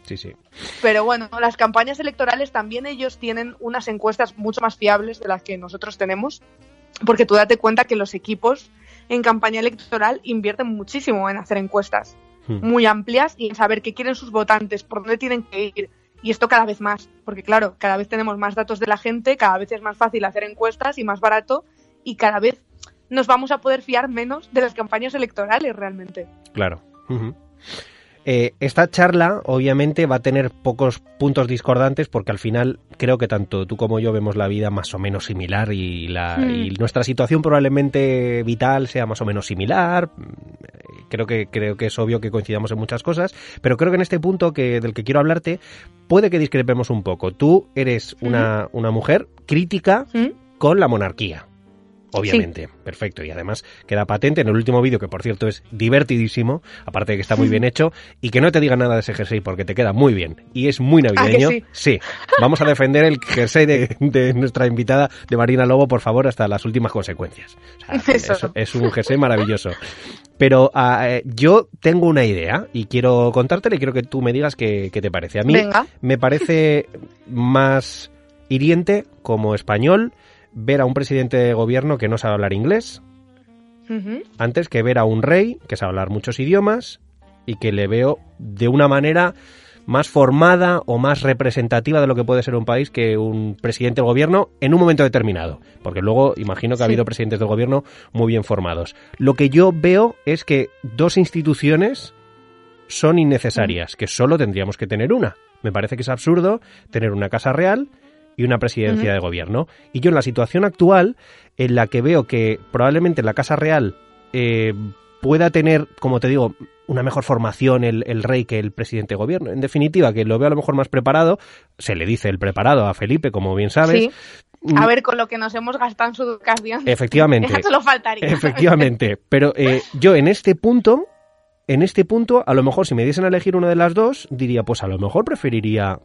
Sí, sí. Pero bueno, las campañas electorales también ellos tienen unas encuestas mucho más fiables de las que nosotros tenemos, porque tú date cuenta que los equipos en campaña electoral invierten muchísimo en hacer encuestas. Muy amplias y en saber qué quieren sus votantes, por dónde tienen que ir. Y esto cada vez más, porque claro, cada vez tenemos más datos de la gente, cada vez es más fácil hacer encuestas y más barato, y cada vez nos vamos a poder fiar menos de las campañas electorales realmente. Claro. Eh, esta charla, obviamente, va a tener pocos puntos discordantes porque al final creo que tanto tú como yo vemos la vida más o menos similar y, la, Hmm. y nuestra situación probablemente vital sea más o menos similar. Creo que, creo que es obvio que coincidamos en muchas cosas, pero creo que en este punto que, del que quiero hablarte puede que discrepemos un poco. Tú eres una, una mujer crítica ¿Mm? con la monarquía. Obviamente, perfecto. Y además queda patente en el último vídeo, que por cierto es divertidísimo, aparte de que está muy bien hecho, y que no te diga nada de ese jersey porque te queda muy bien. Y es muy navideño. ¿Ah, que sí? vamos a defender el jersey de, de nuestra invitada de Marina Lobo, por favor, hasta las últimas consecuencias. O sea, Eso. es, es un jersey maravilloso. Pero eh, yo tengo una idea y quiero contártela y quiero que tú me digas qué, qué te parece. A mí Venga. me parece más hiriente como español ver a un presidente de gobierno que no sabe hablar inglés antes que ver a un rey que sabe hablar muchos idiomas y que le veo de una manera más formada o más representativa de lo que puede ser un país que un presidente del gobierno en un momento determinado. Porque luego imagino que ha habido presidentes del gobierno muy bien formados. Lo que yo veo es que dos instituciones son innecesarias, que solo tendríamos que tener una. Me parece que es absurdo tener una Casa Real y una presidencia de gobierno. Y yo en la situación actual, en la que veo que probablemente la Casa Real eh, pueda tener, como te digo, una mejor formación el, el rey que el presidente de gobierno. En definitiva, que lo veo a lo mejor más preparado, se le dice el preparado a Felipe, como bien sabes. Sí. A ver, con lo que nos hemos gastado en su educación. Efectivamente. Solo faltaría. Efectivamente, pero eh, yo en este punto, en este punto, a lo mejor si me diesen a elegir una de las dos, diría, pues a lo mejor preferiría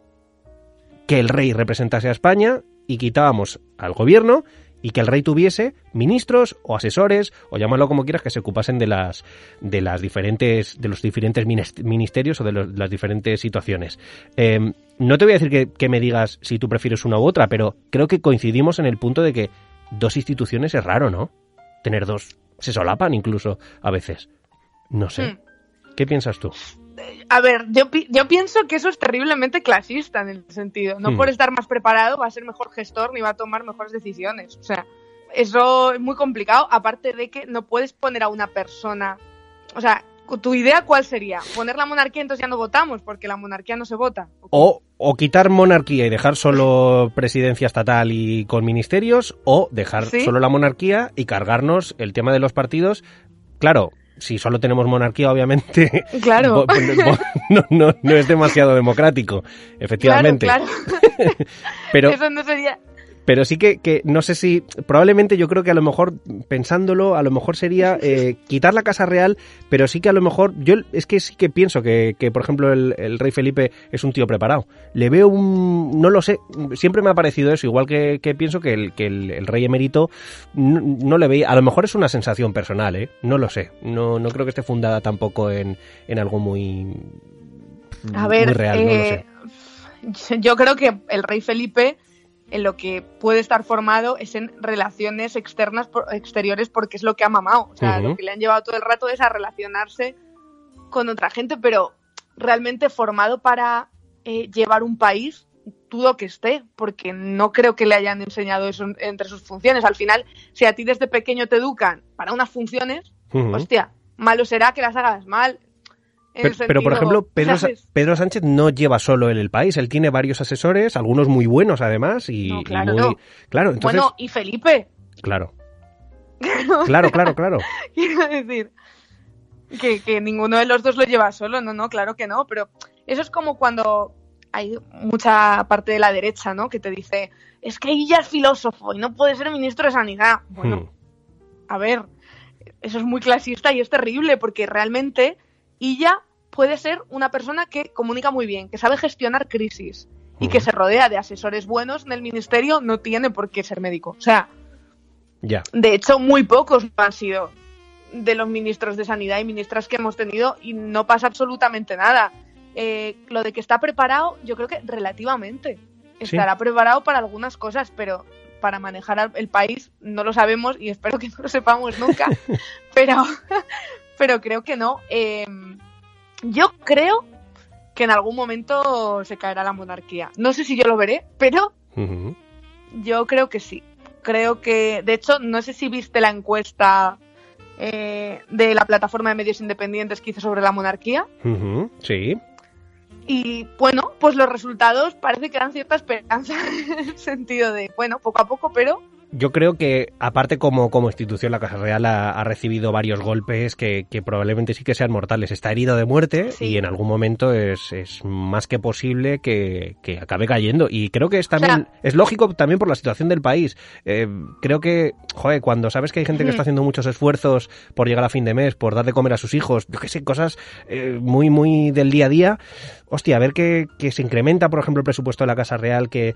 que el rey representase a España y quitábamos al gobierno y que el rey tuviese ministros o asesores o llámalo como quieras que se ocupasen de las de las diferentes de los diferentes minis- ministerios o de los- las diferentes situaciones. Eh, no te voy a decir que, que me digas si tú prefieres una u otra, pero creo que coincidimos en el punto de que dos instituciones es raro, ¿no? Tener dos se solapan incluso a veces. No sé. Hmm. ¿Qué piensas tú? A ver, yo, yo pienso que eso es terriblemente clasista en el sentido. No Hmm. por estar más preparado va a ser mejor gestor ni va a tomar mejores decisiones. O sea, eso es muy complicado. Aparte de que no puedes poner a una persona. O sea, ¿Tu idea cuál sería? ¿Poner la monarquía entonces ya no votamos? Porque la monarquía no se vota. O, o quitar monarquía y dejar solo presidencia estatal y con ministerios, o dejar Sí. solo la monarquía y cargarnos el tema de los partidos. Claro, si solo tenemos monarquía, obviamente. Claro. no, no, no es demasiado democrático, efectivamente. Claro, claro. Pero, Eso no sería... pero sí que, que no sé si, probablemente yo creo que a lo mejor, pensándolo, a lo mejor sería eh, quitar la Casa Real, pero sí que a lo mejor, yo es que sí que pienso que, que por ejemplo, el, el rey Felipe es un tío preparado. Le veo un, no lo sé, siempre me ha parecido eso, igual que, que pienso que, el, que el, el rey emérito no, no le veía, a lo mejor es una sensación personal, ¿eh? No lo sé, no, no creo que esté fundada tampoco en, en algo muy... A ver, muy real, no lo eh, sé. yo creo que el rey Felipe en lo que puede estar formado es en relaciones externas por- exteriores porque es lo que ha mamado. O sea, lo que le han llevado todo el rato es a relacionarse con otra gente, pero realmente formado para eh, llevar un país, dudo que esté, porque no creo que le hayan enseñado eso en- entre sus funciones. Al final, si a ti desde pequeño te educan para unas funciones, hostia, malo será que las hagas mal. En Pero, por ejemplo, Pedro. Pedro Sánchez no lleva solo él el país, él tiene varios asesores, algunos muy buenos además, y, No, y claro, muy... no. Claro, entonces... Bueno, y Felipe, Claro. Claro, claro, claro. quiero decir, que, que ninguno de los dos lo lleva solo, no, no, claro que no, pero eso es como cuando hay mucha parte de la derecha, ¿no? Que te dice, es que ella es filósofo y no puede ser ministro de Sanidad. Bueno, Hmm. a ver, eso es muy clasista y es terrible porque realmente ella puede ser una persona que comunica muy bien, que sabe gestionar crisis y que se rodea de asesores buenos en el ministerio, no tiene por qué ser médico. O sea, Ya. de hecho, muy pocos han sido de los ministros de Sanidad y ministras que hemos tenido y no pasa absolutamente nada. Eh, lo de que está preparado, yo creo que relativamente. Sí. Estará preparado para algunas cosas, pero para manejar el país no lo sabemos y espero que no lo sepamos nunca. pero, pero creo que no. Eh, yo creo que en algún momento se caerá la monarquía. No sé si yo lo veré, pero yo creo que sí. Creo que, de hecho, no sé si viste la encuesta eh, de la plataforma de medios independientes que hizo sobre la monarquía. Sí. Y bueno, pues los resultados parece que dan cierta esperanza en el sentido de, bueno, poco a poco, pero Yo creo que, aparte como, como institución, la Casa Real ha, ha recibido varios golpes que, que probablemente sí que sean mortales. Está herido de muerte Sí. y en algún momento es, es más que posible que, que acabe cayendo. Y creo que es también, sea- es lógico también por la situación del país. Eh, creo que, joder, cuando sabes que hay gente que está haciendo muchos esfuerzos por llegar a fin de mes, por dar de comer a sus hijos, yo qué sé, cosas eh, muy, muy del día a día, hostia, a ver que, que se incrementa, por ejemplo, el presupuesto de la Casa Real, que,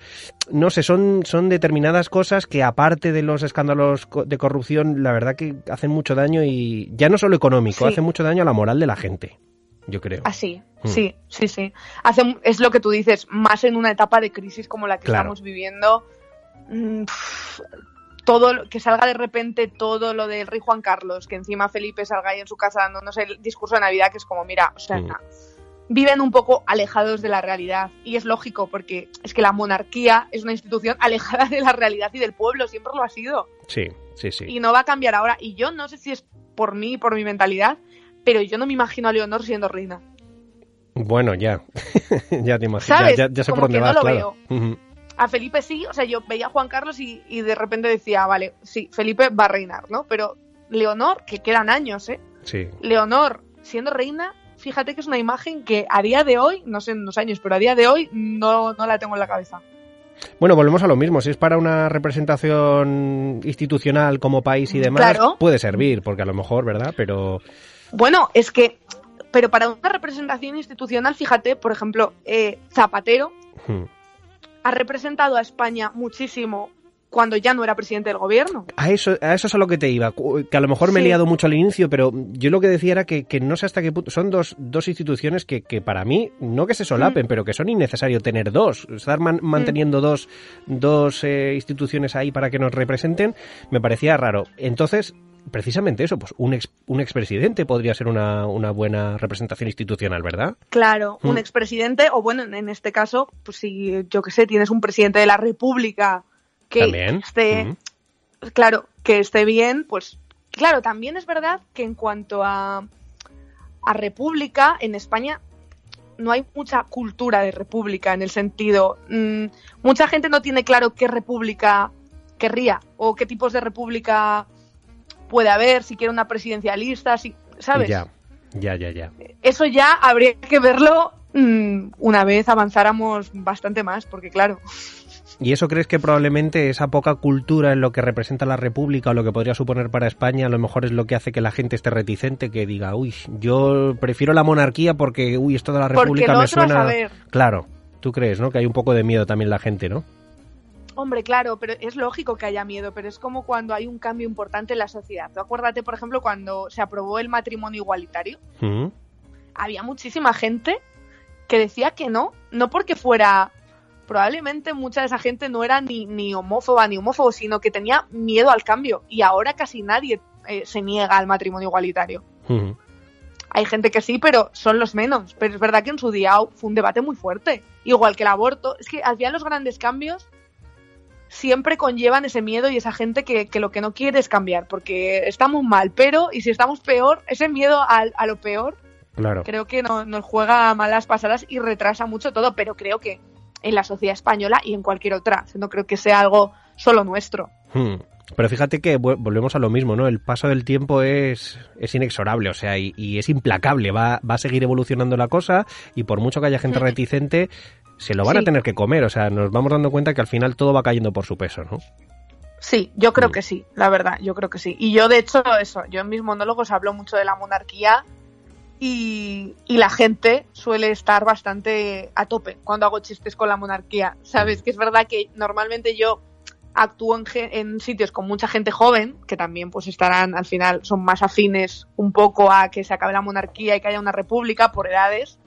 no sé, son, son determinadas cosas que aparte de los escándalos de corrupción, la verdad que hacen mucho daño y ya no solo económico, Sí. hacen mucho daño a la moral de la gente, yo creo. así, Mm. sí, sí, sí. Hace, es lo que tú dices, más en una etapa de crisis como la que Claro. estamos viviendo. mm, pf, todo lo- que salga de repente todo lo del rey Juan Carlos, que encima Felipe salga ahí en su casa dándonos el discurso de Navidad, que es como, mira, o sea, Mm. Viven un poco alejados de la realidad. Y es lógico, porque es que la monarquía es una institución alejada de la realidad y del pueblo, siempre lo ha sido. Sí, sí, sí. Y no va a cambiar ahora. Y yo no sé si es por mí, por mi mentalidad, pero yo no me imagino a Leonor siendo reina. Bueno, ya. ya te imagino. ¿Sabes? Ya, ya sé por dónde no vas, lo claro. Ujú. A Felipe sí, o sea, yo veía a Juan Carlos y, y de repente decía, vale, sí, Felipe va a reinar, ¿no? Pero Leonor, que quedan años, ¿eh? Sí. Leonor siendo reina, fíjate que es una imagen que a día de hoy, no sé en unos años, pero a día de hoy no, no la tengo en la cabeza. Bueno, volvemos a lo mismo. Si es para una representación institucional como país y demás, Claro. puede servir, porque a lo mejor, ¿verdad? Pero. Bueno, es que, pero para una representación institucional, fíjate, por ejemplo, eh, Zapatero hmm. ha representado a España muchísimo cuando ya no era presidente del gobierno. A eso, a eso es a lo que te iba. Que a lo mejor me he liado mucho al inicio, pero yo lo que decía era que, que no sé hasta qué punto. Son dos, dos instituciones que, que para mí, no que se solapen, pero que son innecesario tener dos. Estar man- manteniendo dos, dos eh, instituciones ahí para que nos representen, me parecía raro. Entonces, precisamente eso, pues un, ex, un expresidente podría ser una, una buena representación institucional, ¿verdad? Claro, un Mm. expresidente, o bueno, en este caso, pues si yo que sé, tienes un presidente de la República que También. esté, Mm. claro, que esté bien, pues claro, también es verdad que en cuanto a a república en España no hay mucha cultura de república en el sentido. mm, mucha gente no tiene claro qué república querría o qué tipos de república puede haber, si quiere una presidencialista, si, ¿sabes? Ya, ya, ya, ya. Eso ya habría que verlo mm, una vez avanzáramos bastante más, porque claro. ¿Y eso crees que probablemente esa poca cultura en lo que representa la República o lo que podría suponer para España a lo mejor es lo que hace que la gente esté reticente, que diga, uy, yo prefiero la monarquía porque, uy, esto de la República me suena... Claro, tú crees, ¿no? Que hay un poco de miedo también la gente, ¿no? Hombre, claro, pero es lógico que haya miedo, pero es como cuando hay un cambio importante en la sociedad. Tú acuérdate, por ejemplo, cuando se aprobó el matrimonio igualitario, había muchísima gente que decía que no, no porque fuera probablemente mucha de esa gente no era ni, ni homófoba ni homófobo, sino que tenía miedo al cambio. Y ahora casi nadie eh, se niega al matrimonio igualitario. Hay gente que sí, pero son los menos. Pero es verdad que en su día fue un debate muy fuerte. Igual que el aborto. Es que al final los grandes cambios siempre conllevan ese miedo y esa gente que, que lo que no quiere es cambiar. Porque estamos mal, pero, y si estamos peor, ese miedo al- a, lo peor Claro. creo que no- nos juega malas pasadas y retrasa mucho todo. Pero creo que en la sociedad española y en cualquier otra. No creo que sea algo solo nuestro. Hmm. Pero fíjate que volvemos a lo mismo, ¿no? El paso del tiempo es, es inexorable, o sea, y, y es implacable. Va, va a seguir evolucionando la cosa y por mucho que haya gente reticente, se lo van a tener que comer. O sea, nos vamos dando cuenta que al final todo va cayendo por su peso, ¿no? Sí, yo creo Mm. que sí, la verdad, yo creo que sí. Y yo, de hecho, eso, yo en mis monólogos hablo mucho de la monarquía y, y la gente suele estar bastante a tope cuando hago chistes con la monarquía. Sabes que es verdad que normalmente yo actúo en, sitios con mucha gente joven, que también pues estarán al final, son más afines un poco a que se acabe la monarquía y que haya una república por edades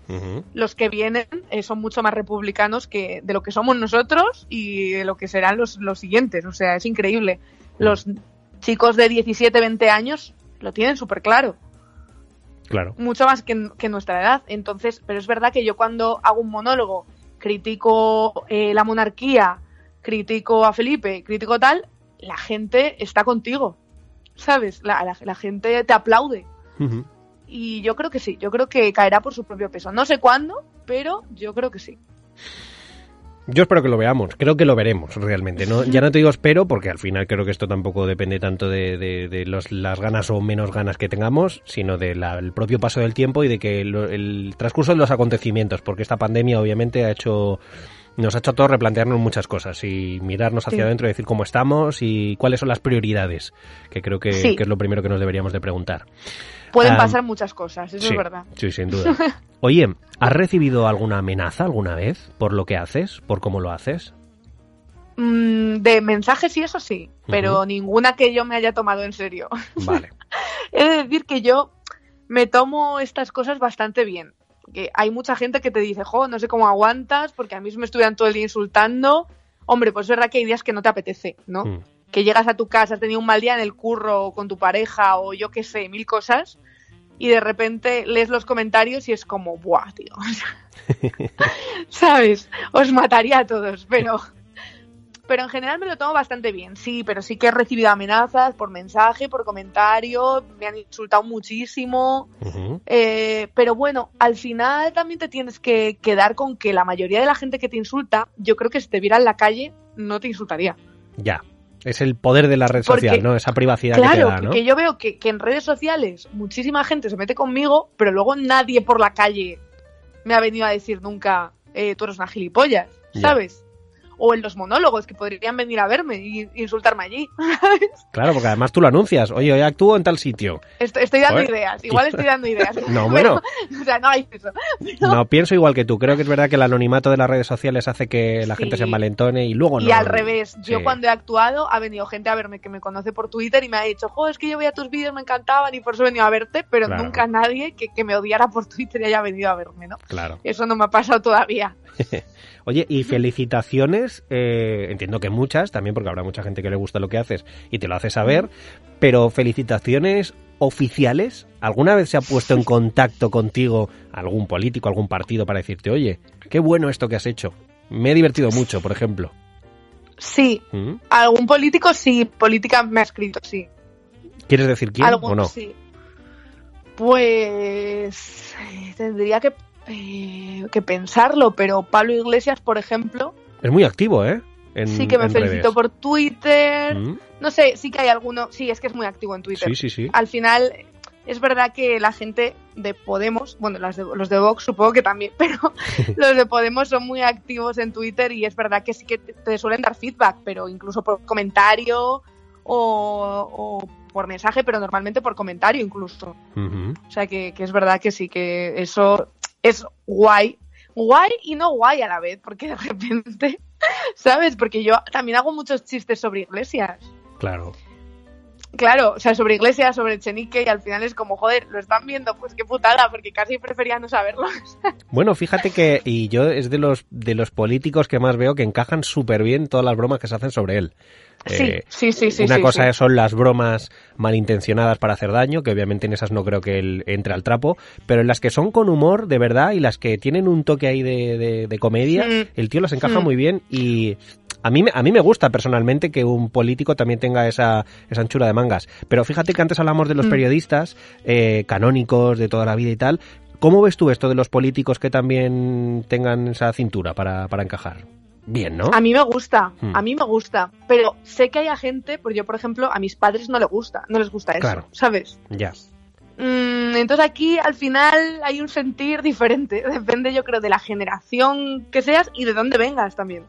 los que vienen eh, son mucho más republicanos que de lo que somos nosotros y de lo que serán los, los siguientes. O sea, es increíble. Los chicos de 17, 20 años lo tienen súper claro, Claro. mucho más que, que nuestra edad. Entonces, pero es verdad que yo cuando hago un monólogo critico eh, la monarquía, critico a Felipe, critico tal, la gente está contigo, ¿sabes? La, la- la gente te aplaude. Y yo creo que sí, yo creo que caerá por su propio peso. No sé cuándo, pero yo creo que sí. Yo espero que lo veamos, creo que lo veremos realmente. ¿no? Ya no te digo espero, porque al final creo que esto tampoco depende tanto de, de- de los- las ganas o menos ganas que tengamos, sino del propio paso del tiempo y de que lo- el transcurso de los acontecimientos, porque esta pandemia obviamente ha hecho nos ha hecho a todos replantearnos muchas cosas y mirarnos hacia Sí. adentro y decir cómo estamos y cuáles son las prioridades, que creo que, Sí. que es lo primero que nos deberíamos de preguntar. Pueden pasar muchas cosas, eso sí, es verdad. Sí, sin duda. Oye, ¿has recibido alguna amenaza alguna vez por lo que haces, por cómo lo haces? Mm, de mensajes y eso sí, pero ninguna que yo me haya tomado en serio. Vale. He de decir que yo me tomo estas cosas bastante bien. Que hay mucha gente que te dice, jo, no sé cómo aguantas, porque a mí me estuvieran todo el día insultando. Hombre, pues es verdad que hay días que no te apetece, ¿no? Mm. Que llegas a tu casa, has tenido un mal día en el curro o con tu pareja o yo qué sé, mil cosas, y de repente lees los comentarios y es como, buah, tío. ¿Sabes? Os mataría a todos, pero. Pero en general me lo tomo bastante bien, sí, pero sí que he recibido amenazas por mensaje, por comentario, me han insultado muchísimo. Eh, pero bueno, al final también te tienes que quedar con que la mayoría de la gente que te insulta, yo creo que si te viera en la calle, no te insultaría. Ya. Es el poder de la red Porque- social, ¿no? Esa privacidad que te da, ¿no? porque yo veo que, que en redes sociales muchísima gente se mete conmigo, pero luego nadie por la calle me ha venido a decir nunca, eh, tú eres una gilipollas. ¿sabes? O en los monólogos, que podrían venir a verme y insultarme allí. Claro, porque además tú lo anuncias. Oye, hoy actúo en tal sitio. Estoy, estoy dando Joder. ideas, igual estoy dando ideas. No, Pero, bueno. o sea, no hay eso. No, pienso igual que tú. Creo que es verdad que el anonimato de las redes sociales hace que la Sí. gente se envalentone y luego no. Y al revés, yo Sí. cuando he actuado ha venido gente a verme que me conoce por Twitter y me ha dicho, jo, es que yo veía tus vídeos, me encantaban y por eso he venido a verte, pero Claro. nunca nadie que, que me odiara por Twitter y haya venido a verme, ¿no? Claro. Eso no me ha pasado todavía. Oye, y felicitaciones, eh, entiendo que muchas, también porque habrá mucha gente que le gusta lo que haces y te lo hace saber, pero felicitaciones oficiales. ¿Alguna vez se ha puesto en contacto contigo algún político, algún partido para decirte, oye, qué bueno esto que has hecho? Me he divertido mucho, por ejemplo. Sí, ¿Mm? algún político sí, política me ha escrito, sí. ¿Quieres decir quién o no? sí. Pues eh, tendría que, eh, que pensarlo, pero Pablo Iglesias, por ejemplo, Es muy activo, ¿eh? En- sí que me redes. por Twitter. Mm, No sé, sí que hay alguno, sí, es que es muy activo en Twitter. Sí, sí, sí. Al final, es verdad que la gente de Podemos, bueno, las de- los de Vox supongo que también, pero los de Podemos son muy activos en Twitter y es verdad que sí que te, te suelen dar feedback, pero incluso por comentario o, o por mensaje, pero normalmente por comentario incluso. O sea que, que es verdad que sí, que eso es guay. Guay y no guay a la vez, porque de repente, ¿sabes? Porque yo también hago muchos chistes sobre iglesias. Claro. Claro, o sea, sobre iglesias, sobre Chenique, y al final es como, joder, lo están viendo, pues qué putada, porque casi prefería no saberlo. Bueno, fíjate que, y yo es de los, de los políticos que más veo que encajan súper bien todas las bromas que se hacen sobre él. Sí, Eh, sí, sí, sí. Una sí, cosa sí. son las bromas malintencionadas para hacer daño, que obviamente en esas no creo que él entre al trapo, pero en las que son con humor de verdad y las que tienen un toque ahí de, de- de comedia, Mm. el tío las encaja Mm. muy bien y a mí, me- a mí me gusta personalmente que un político también tenga esa, esa anchura de mangas. Pero fíjate que antes hablamos de los Mm. periodistas eh, canónicos de toda la vida y tal. ¿Cómo ves tú esto de los políticos que también tengan esa cintura para, para encajar? Bien, ¿no? A mí me gusta, Hmm. a mí me gusta, pero sé que hay gente, pues yo por ejemplo, a mis padres no les gusta, no les gusta eso, Claro. ¿sabes? Ya. Mm, entonces aquí al final hay un sentir diferente, depende yo creo de la generación que seas y de dónde vengas también.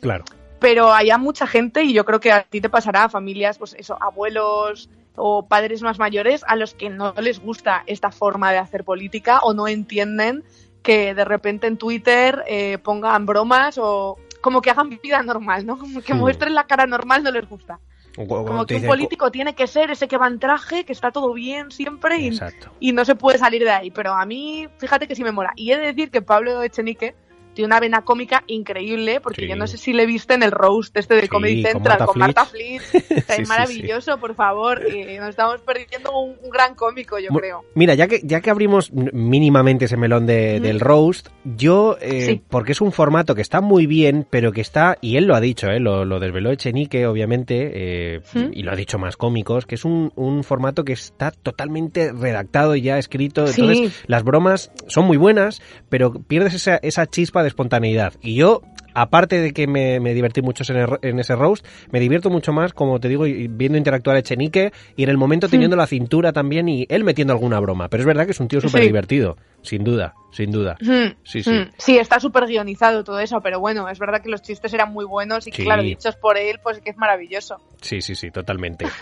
Claro. Pero hay mucha gente y yo creo que a ti te pasará, familias, pues eso, abuelos o padres más mayores a los que no les gusta esta forma de hacer política o no entienden que de repente en Twitter eh, pongan bromas o como que hagan vida normal, ¿no? Como que muestren la cara normal no les gusta. Como que un político tiene que ser ese que va en traje, que está todo bien siempre y, y no se puede salir de ahí. Pero a mí, fíjate que sí me mola. Y he de decir que Pablo Echenique tiene una vena cómica increíble, porque Sí. yo no sé si le viste en el roast este de Sí, Comedy Central con Marta Fleet. Está Sí, maravilloso, por favor. y nos estamos perdiendo un, un gran cómico, yo creo. Mira, ya que, ya que abrimos mínimamente ese melón de- del roast, yo, eh, porque es un formato que está muy bien, pero que está, y él lo ha dicho, eh, lo, lo desveló Echenique, obviamente, eh, y lo ha dicho más cómicos, que es un, un formato que está totalmente redactado y ya escrito. Entonces, las bromas son muy buenas, pero pierdes esa, esa chispa de espontaneidad. Y yo, aparte de que me, me divertí mucho en, el- en ese roast, me divierto mucho más, como te digo, viendo interactuar a Echenique y en el momento teniendo la cintura también y él metiendo alguna broma. Pero es verdad que es un tío súper Sí. divertido, sin duda, sin duda. Mm, Sí, sí. mm. Sí, está súper guionizado todo eso, pero bueno, es verdad que los chistes eran muy buenos y que, claro, dichos por él, pues que es maravilloso. Sí, sí, sí, totalmente.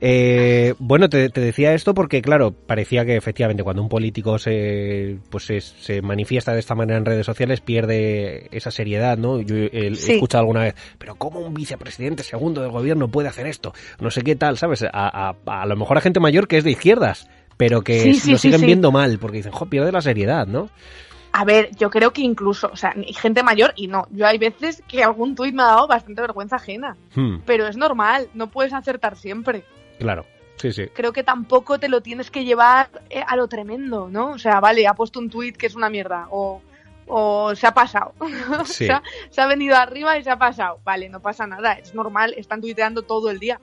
Eh, bueno, te, te decía esto porque, claro, parecía que efectivamente cuando un político se, pues se, se manifiesta de esta manera en redes sociales pierde esa seriedad, ¿no? Yo he Sí. escuchado alguna vez, pero ¿cómo un vicepresidente segundo del gobierno puede hacer esto? No sé qué tal, ¿sabes? A, a, a lo mejor a gente mayor que es de izquierdas, pero que Sí, sí, lo siguen viendo mal porque dicen, jo, pierde la seriedad, ¿no? A ver, yo creo que incluso, o sea, hay gente mayor y no. Yo hay veces que algún tuit me ha dado bastante vergüenza ajena. Hmm, Pero es normal, no puedes acertar siempre. claro, sí, sí. Creo que tampoco te lo tienes que llevar eh, a lo tremendo, ¿no? O sea, vale, ha puesto un tuit que es una mierda. O, o se ha pasado. Sí. se, ha, se ha venido arriba y se ha pasado. Vale, no pasa nada, es normal, están tuiteando todo el día.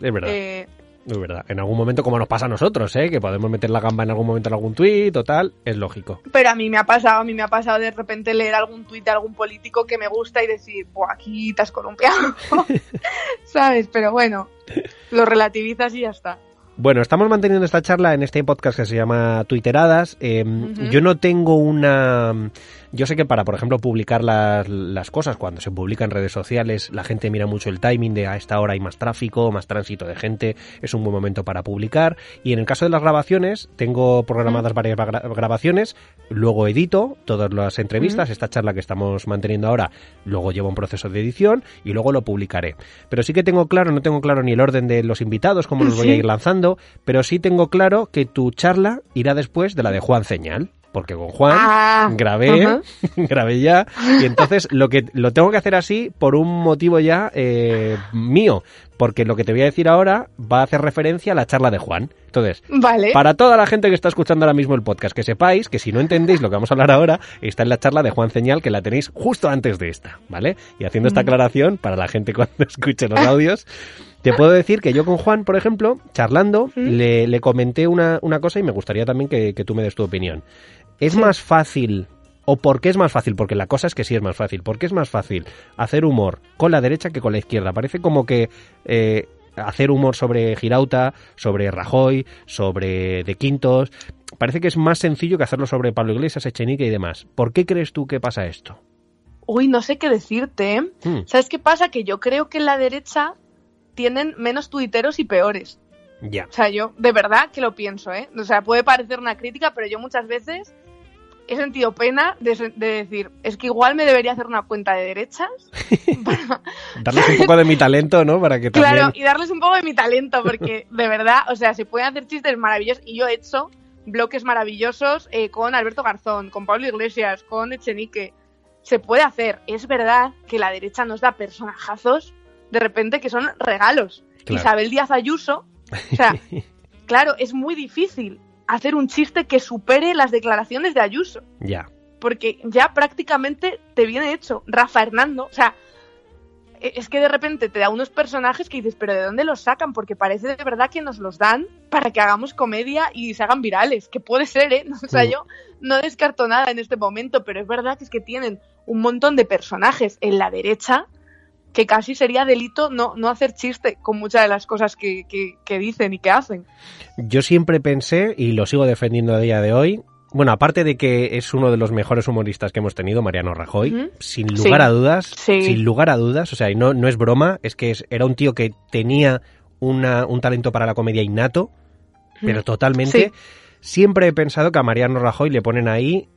Es verdad. Eh, Es verdad. En algún momento, como nos pasa a nosotros, ¿eh? que podemos meter la gamba en algún momento en algún tuit o tal, es lógico. pero a mí me ha pasado, a mí me ha pasado de repente leer algún tuit de algún político que me gusta y decir, Buah, aquí te has columpiado. ¿Sabes? Pero bueno, lo relativizas y ya está. Bueno, estamos manteniendo esta charla en este podcast que se llama Twitteradas. Eh, Ujú. Yo no tengo una... Yo sé que para, por ejemplo, publicar las, las cosas, cuando se publica en redes sociales, la gente mira mucho el timing de a esta hora hay más tráfico, más tránsito de gente, es un buen momento para publicar. Y en el caso de las grabaciones, tengo programadas varias gra- grabaciones, luego edito todas las entrevistas, esta charla que estamos manteniendo ahora, luego llevo un proceso de edición y luego lo publicaré. Pero sí que tengo claro, no tengo claro ni el orden de los invitados, cómo los voy a ir lanzando, pero sí tengo claro que tu charla irá después de la de Juan Señal. Porque con Juan Ah, grabé, grabé ya, y entonces lo que lo tengo que hacer así por un motivo ya eh, mío, porque lo que te voy a decir ahora va a hacer referencia a la charla de Juan. Entonces, Vale. para toda la gente que está escuchando ahora mismo el podcast, que sepáis que si no entendéis lo que vamos a hablar ahora, está en la charla de Juan Señal, que la tenéis justo antes de esta, ¿vale? Y haciendo esta Mm. aclaración, para la gente cuando escuche los audios, Te puedo decir que yo con Juan, por ejemplo, charlando, ¿Mm? le, le comenté una, una cosa y me gustaría también que, que tú me des tu opinión. ¿Es más fácil, o por qué es más fácil? Porque la cosa es que sí es más fácil. ¿Por qué es más fácil hacer humor con la derecha que con la izquierda? Parece como que eh, hacer humor sobre Girauta, sobre Rajoy, sobre De Quintos, parece que es más sencillo que hacerlo sobre Pablo Iglesias, Echenique y demás. ¿Por qué crees tú que pasa esto? Uy, no sé qué decirte. ¿eh? Hmm, ¿Sabes qué pasa? Que yo creo que en la derecha tienen menos tuiteros y peores. ya. O sea, yo de verdad que lo pienso, ¿eh? O sea, puede parecer una crítica, pero yo muchas veces he sentido pena de, decir, es que igual me debería hacer una cuenta de derechas. para- Darles un poco de mi talento, ¿no? Para que también... Claro, y darles un poco de mi talento, porque de verdad, o sea, se pueden hacer chistes maravillosos y yo he hecho bloques maravillosos eh, con Alberto Garzón, con Pablo Iglesias, con Echenique. Se puede hacer. Es verdad que la derecha nos da personajazos de repente que son regalos. Claro. Isabel Díaz Ayuso, o sea, claro, es muy difícil hacer un chiste que supere las declaraciones de Ayuso Ya. porque ya prácticamente te viene hecho. Rafa Hernando, o sea, e- es que de repente te da unos personajes que dices, pero ¿de dónde los sacan? Porque parece de verdad que nos los dan para que hagamos comedia y se hagan virales, que puede ser, ¿eh? O sea, Mm. yo no descarto nada en este momento, pero es verdad que es que tienen un montón de personajes en la derecha que casi sería delito no, no hacer chiste con muchas de las cosas que, que- que dicen y que hacen. Yo siempre pensé, y lo sigo defendiendo a día de hoy, bueno, aparte de que es uno de los mejores humoristas que hemos tenido, Mariano Rajoy, sin lugar Sí. a dudas, Sí. sin lugar a dudas, o sea, y no, no es broma, es que es- era un tío que tenía una, un talento para la comedia innato, pero totalmente. Sí. Siempre he pensado que a Mariano Rajoy le ponen ahí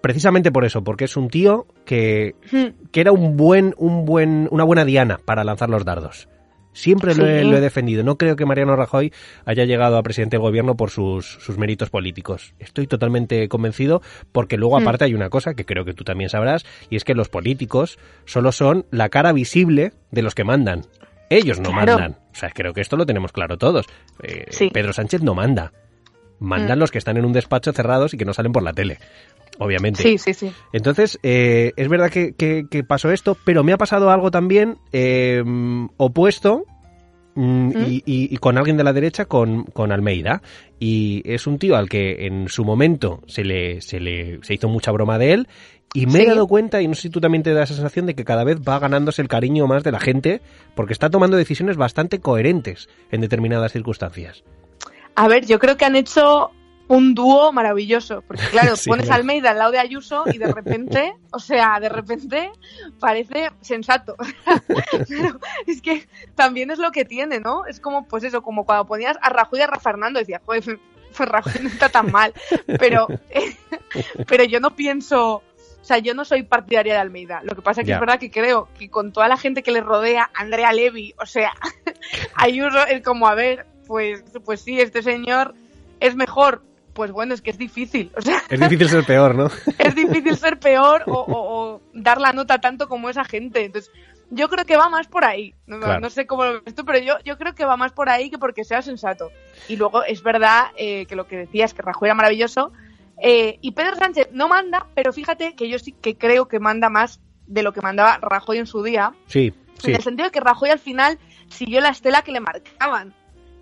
precisamente por eso, porque es un tío que, Mm. que era un buen, un buen, una buena diana para lanzar los dardos. Siempre lo, he, lo he defendido. No creo que Mariano Rajoy haya llegado a presidente del gobierno por sus, sus méritos políticos. Estoy totalmente convencido porque luego Mm. aparte hay una cosa que creo que tú también sabrás y es que los políticos solo son la cara visible de los que mandan. Ellos no Claro. mandan. O sea, creo que esto lo tenemos claro todos. Eh, Sí. Pedro Sánchez no manda. Mandan Mm. los que están en un despacho cerrados y que no salen por la tele. Obviamente. Sí, sí, sí. Entonces, eh, es verdad que, que- que pasó esto, pero me ha pasado algo también eh, opuesto mm, y, y- y con alguien de la derecha, con, con Almeida. Y es un tío al que en su momento se le, se le se hizo mucha broma de él. Y me he dado cuenta, y no sé si tú también te da esa sensación de que cada vez va ganándose el cariño más de la gente, porque está tomando decisiones bastante coherentes en determinadas circunstancias. A ver, yo creo que han hecho un dúo maravilloso, porque claro, Sí, pones a. Almeida al lado de Ayuso y de repente, o sea, de repente parece sensato. Pero es que también es lo que tiene, ¿no? Es como, pues eso, como cuando ponías a Rajoy y a Rafa Fernando, decía, joder, pues Rajoy no está tan mal, pero, pero yo no pienso, o sea, yo no soy partidaria de Almeida. Lo que pasa es que es verdad que creo que con toda la gente que le rodea, Andrea Levy, o sea, Ayuso es como, a ver, pues, pues sí, este señor es mejor. Pues bueno, es que es difícil. O sea, Es difícil ser peor, ¿no? es difícil ser peor o, o- o dar la nota tanto como esa gente. Entonces, yo creo que va más por ahí. No, Claro. no sé cómo lo ves tú, pero yo, yo creo que va más por ahí que porque sea sensato. Y luego es verdad eh, que lo que decías, que Rajoy era maravilloso. eh, y Pedro Sánchez no manda, pero fíjate que yo sí que creo que manda más de lo que mandaba Rajoy en su día. Sí, sí. En el sentido de que Rajoy al final siguió la estela que le marcaban.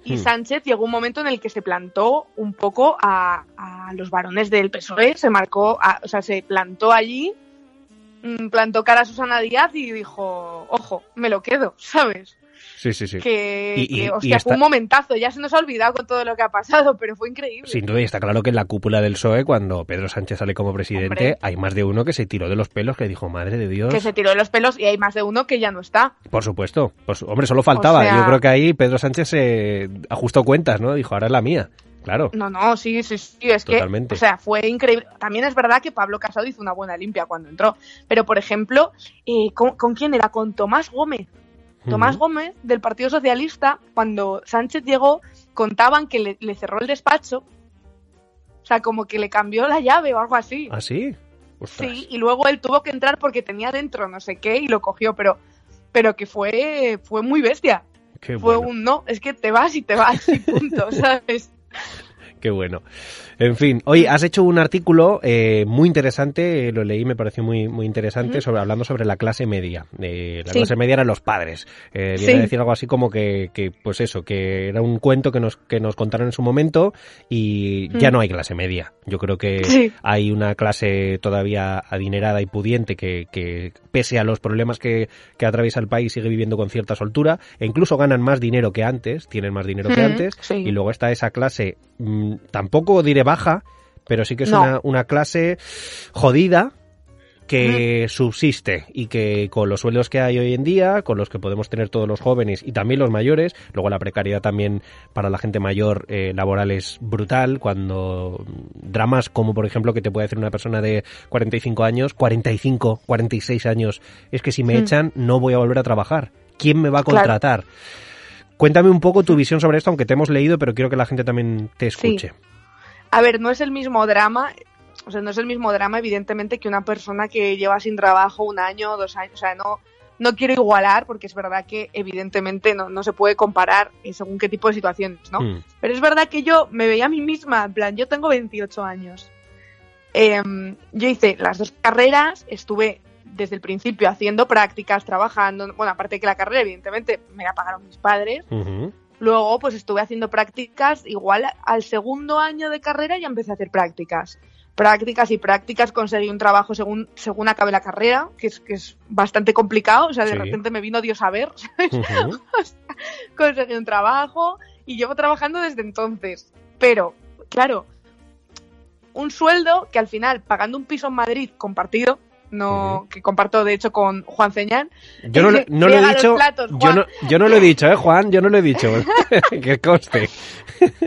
Y Hmm. Sánchez llegó un momento en el que se plantó un poco a, a los varones del PSOE, se marcó, a- o sea, se plantó allí, mm, plantó cara a Susana Díaz y dijo, ojo, me lo quedo, ¿sabes? Sí, sí, sí. Que, Y- que, y hostia, está- fue un momentazo, ya se nos ha olvidado con todo lo que ha pasado, pero fue increíble. Sin duda, y está claro que en la cúpula del PSOE, cuando Pedro Sánchez sale como presidente, Hombre. hay más de uno que se tiró de los pelos, que dijo, madre de Dios. Que se tiró de los pelos y hay más de uno que ya no está. Por supuesto. Pues, hombre, solo faltaba. O sea- Yo creo que ahí Pedro Sánchez se ajustó cuentas, ¿no? Dijo, ahora es la mía. Claro. No, no, sí, sí, sí, es Totalmente. que, o sea, fue increíble. También es verdad que Pablo Casado hizo una buena limpia cuando entró, pero por ejemplo, eh, ¿con, con quién era? Con Tomás Gómez. Tomás. Gómez, del Partido Socialista, cuando Sánchez llegó, contaban que le, le cerró el despacho, o sea, como que le cambió la llave o algo así. ¿Ah, sí? Ostras. Sí, y luego él tuvo que entrar porque tenía dentro no sé qué y lo cogió, pero, pero que fue, fue muy bestia. Qué Fue bueno. un no, es que te vas y te vas y punto, ¿sabes? Qué bueno. En fin, oye, has hecho un artículo eh, muy interesante, lo leí, me pareció muy muy interesante, sobre hablando sobre la clase media. Eh, la clase media eran los padres. Eh, viene a decir algo así como que, que, pues eso, que era un cuento que nos, que nos contaron en su momento y ya no hay clase media. Yo creo que hay una clase todavía adinerada y pudiente que, que pese a los problemas que, que atraviesa el país, sigue viviendo con cierta soltura e incluso ganan más dinero que antes, tienen más dinero que antes. Y luego está esa clase, mmm, tampoco diré baja, pero sí que es No. una, una clase jodida que subsiste y que con los sueldos que hay hoy en día, con los que podemos tener todos los jóvenes y también los mayores, luego la precariedad también para la gente mayor eh, laboral es brutal, cuando dramas como por ejemplo que te puede decir una persona de 45 años, 45, 46 años, es que si me Mm. echan no voy a volver a trabajar. ¿Quién me va a Claro. contratar? Cuéntame un poco tu visión sobre esto, aunque te hemos leído, pero quiero que la gente también te escuche. A ver, no es el mismo drama, o sea, no es el mismo drama, evidentemente, que una persona que lleva sin trabajo un año dos años. O sea, no, no quiero igualar, porque es verdad que, evidentemente, no, no se puede comparar eh, según qué tipo de situaciones, ¿no? Mm. Pero es verdad que yo me veía a mí misma, en plan, yo tengo 28 años. Em, yo hice las dos carreras, estuve desde el principio haciendo prácticas, trabajando. Bueno, aparte de que la carrera, evidentemente, me la pagaron mis padres. Luego, pues estuve haciendo prácticas. Igual al segundo año de carrera ya empecé a hacer prácticas. Prácticas y prácticas, conseguí un trabajo según, según acabé la carrera, que es, que es bastante complicado. O sea, de Sí. repente me vino Dios a ver, conseguí un trabajo y llevo trabajando desde entonces. Pero, claro, un sueldo que al final, pagando un piso en Madrid compartido, no que comparto de hecho con Juan Ceñán, Yo no, lo- no lo he dicho. platos, yo, no, yo no lo he dicho, ¿eh, Juan? Yo no lo he dicho. que coste.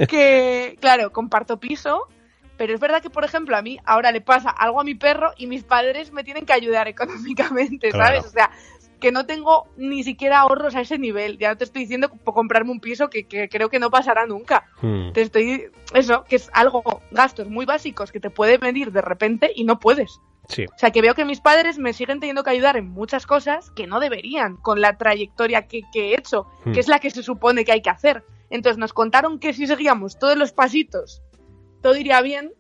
que, claro, comparto piso, pero es verdad que, por ejemplo, a mí ahora le pasa algo a mi perro y mis padres me tienen que ayudar económicamente, Claro. ¿sabes? O sea, que no tengo ni siquiera ahorros a ese nivel. Ya no te estoy diciendo por comprarme un piso que, que creo que no pasará nunca. Hmm. Te estoy, eso, que es algo, gastos muy básicos que te puede venir de repente y no puedes. Sí. O sea, que veo que mis padres me siguen teniendo que ayudar en muchas cosas que no deberían con la trayectoria que, que he hecho, Hmm. que es la que se supone que hay que hacer. Entonces nos contaron que si seguíamos todos los pasitos, todo iría bien,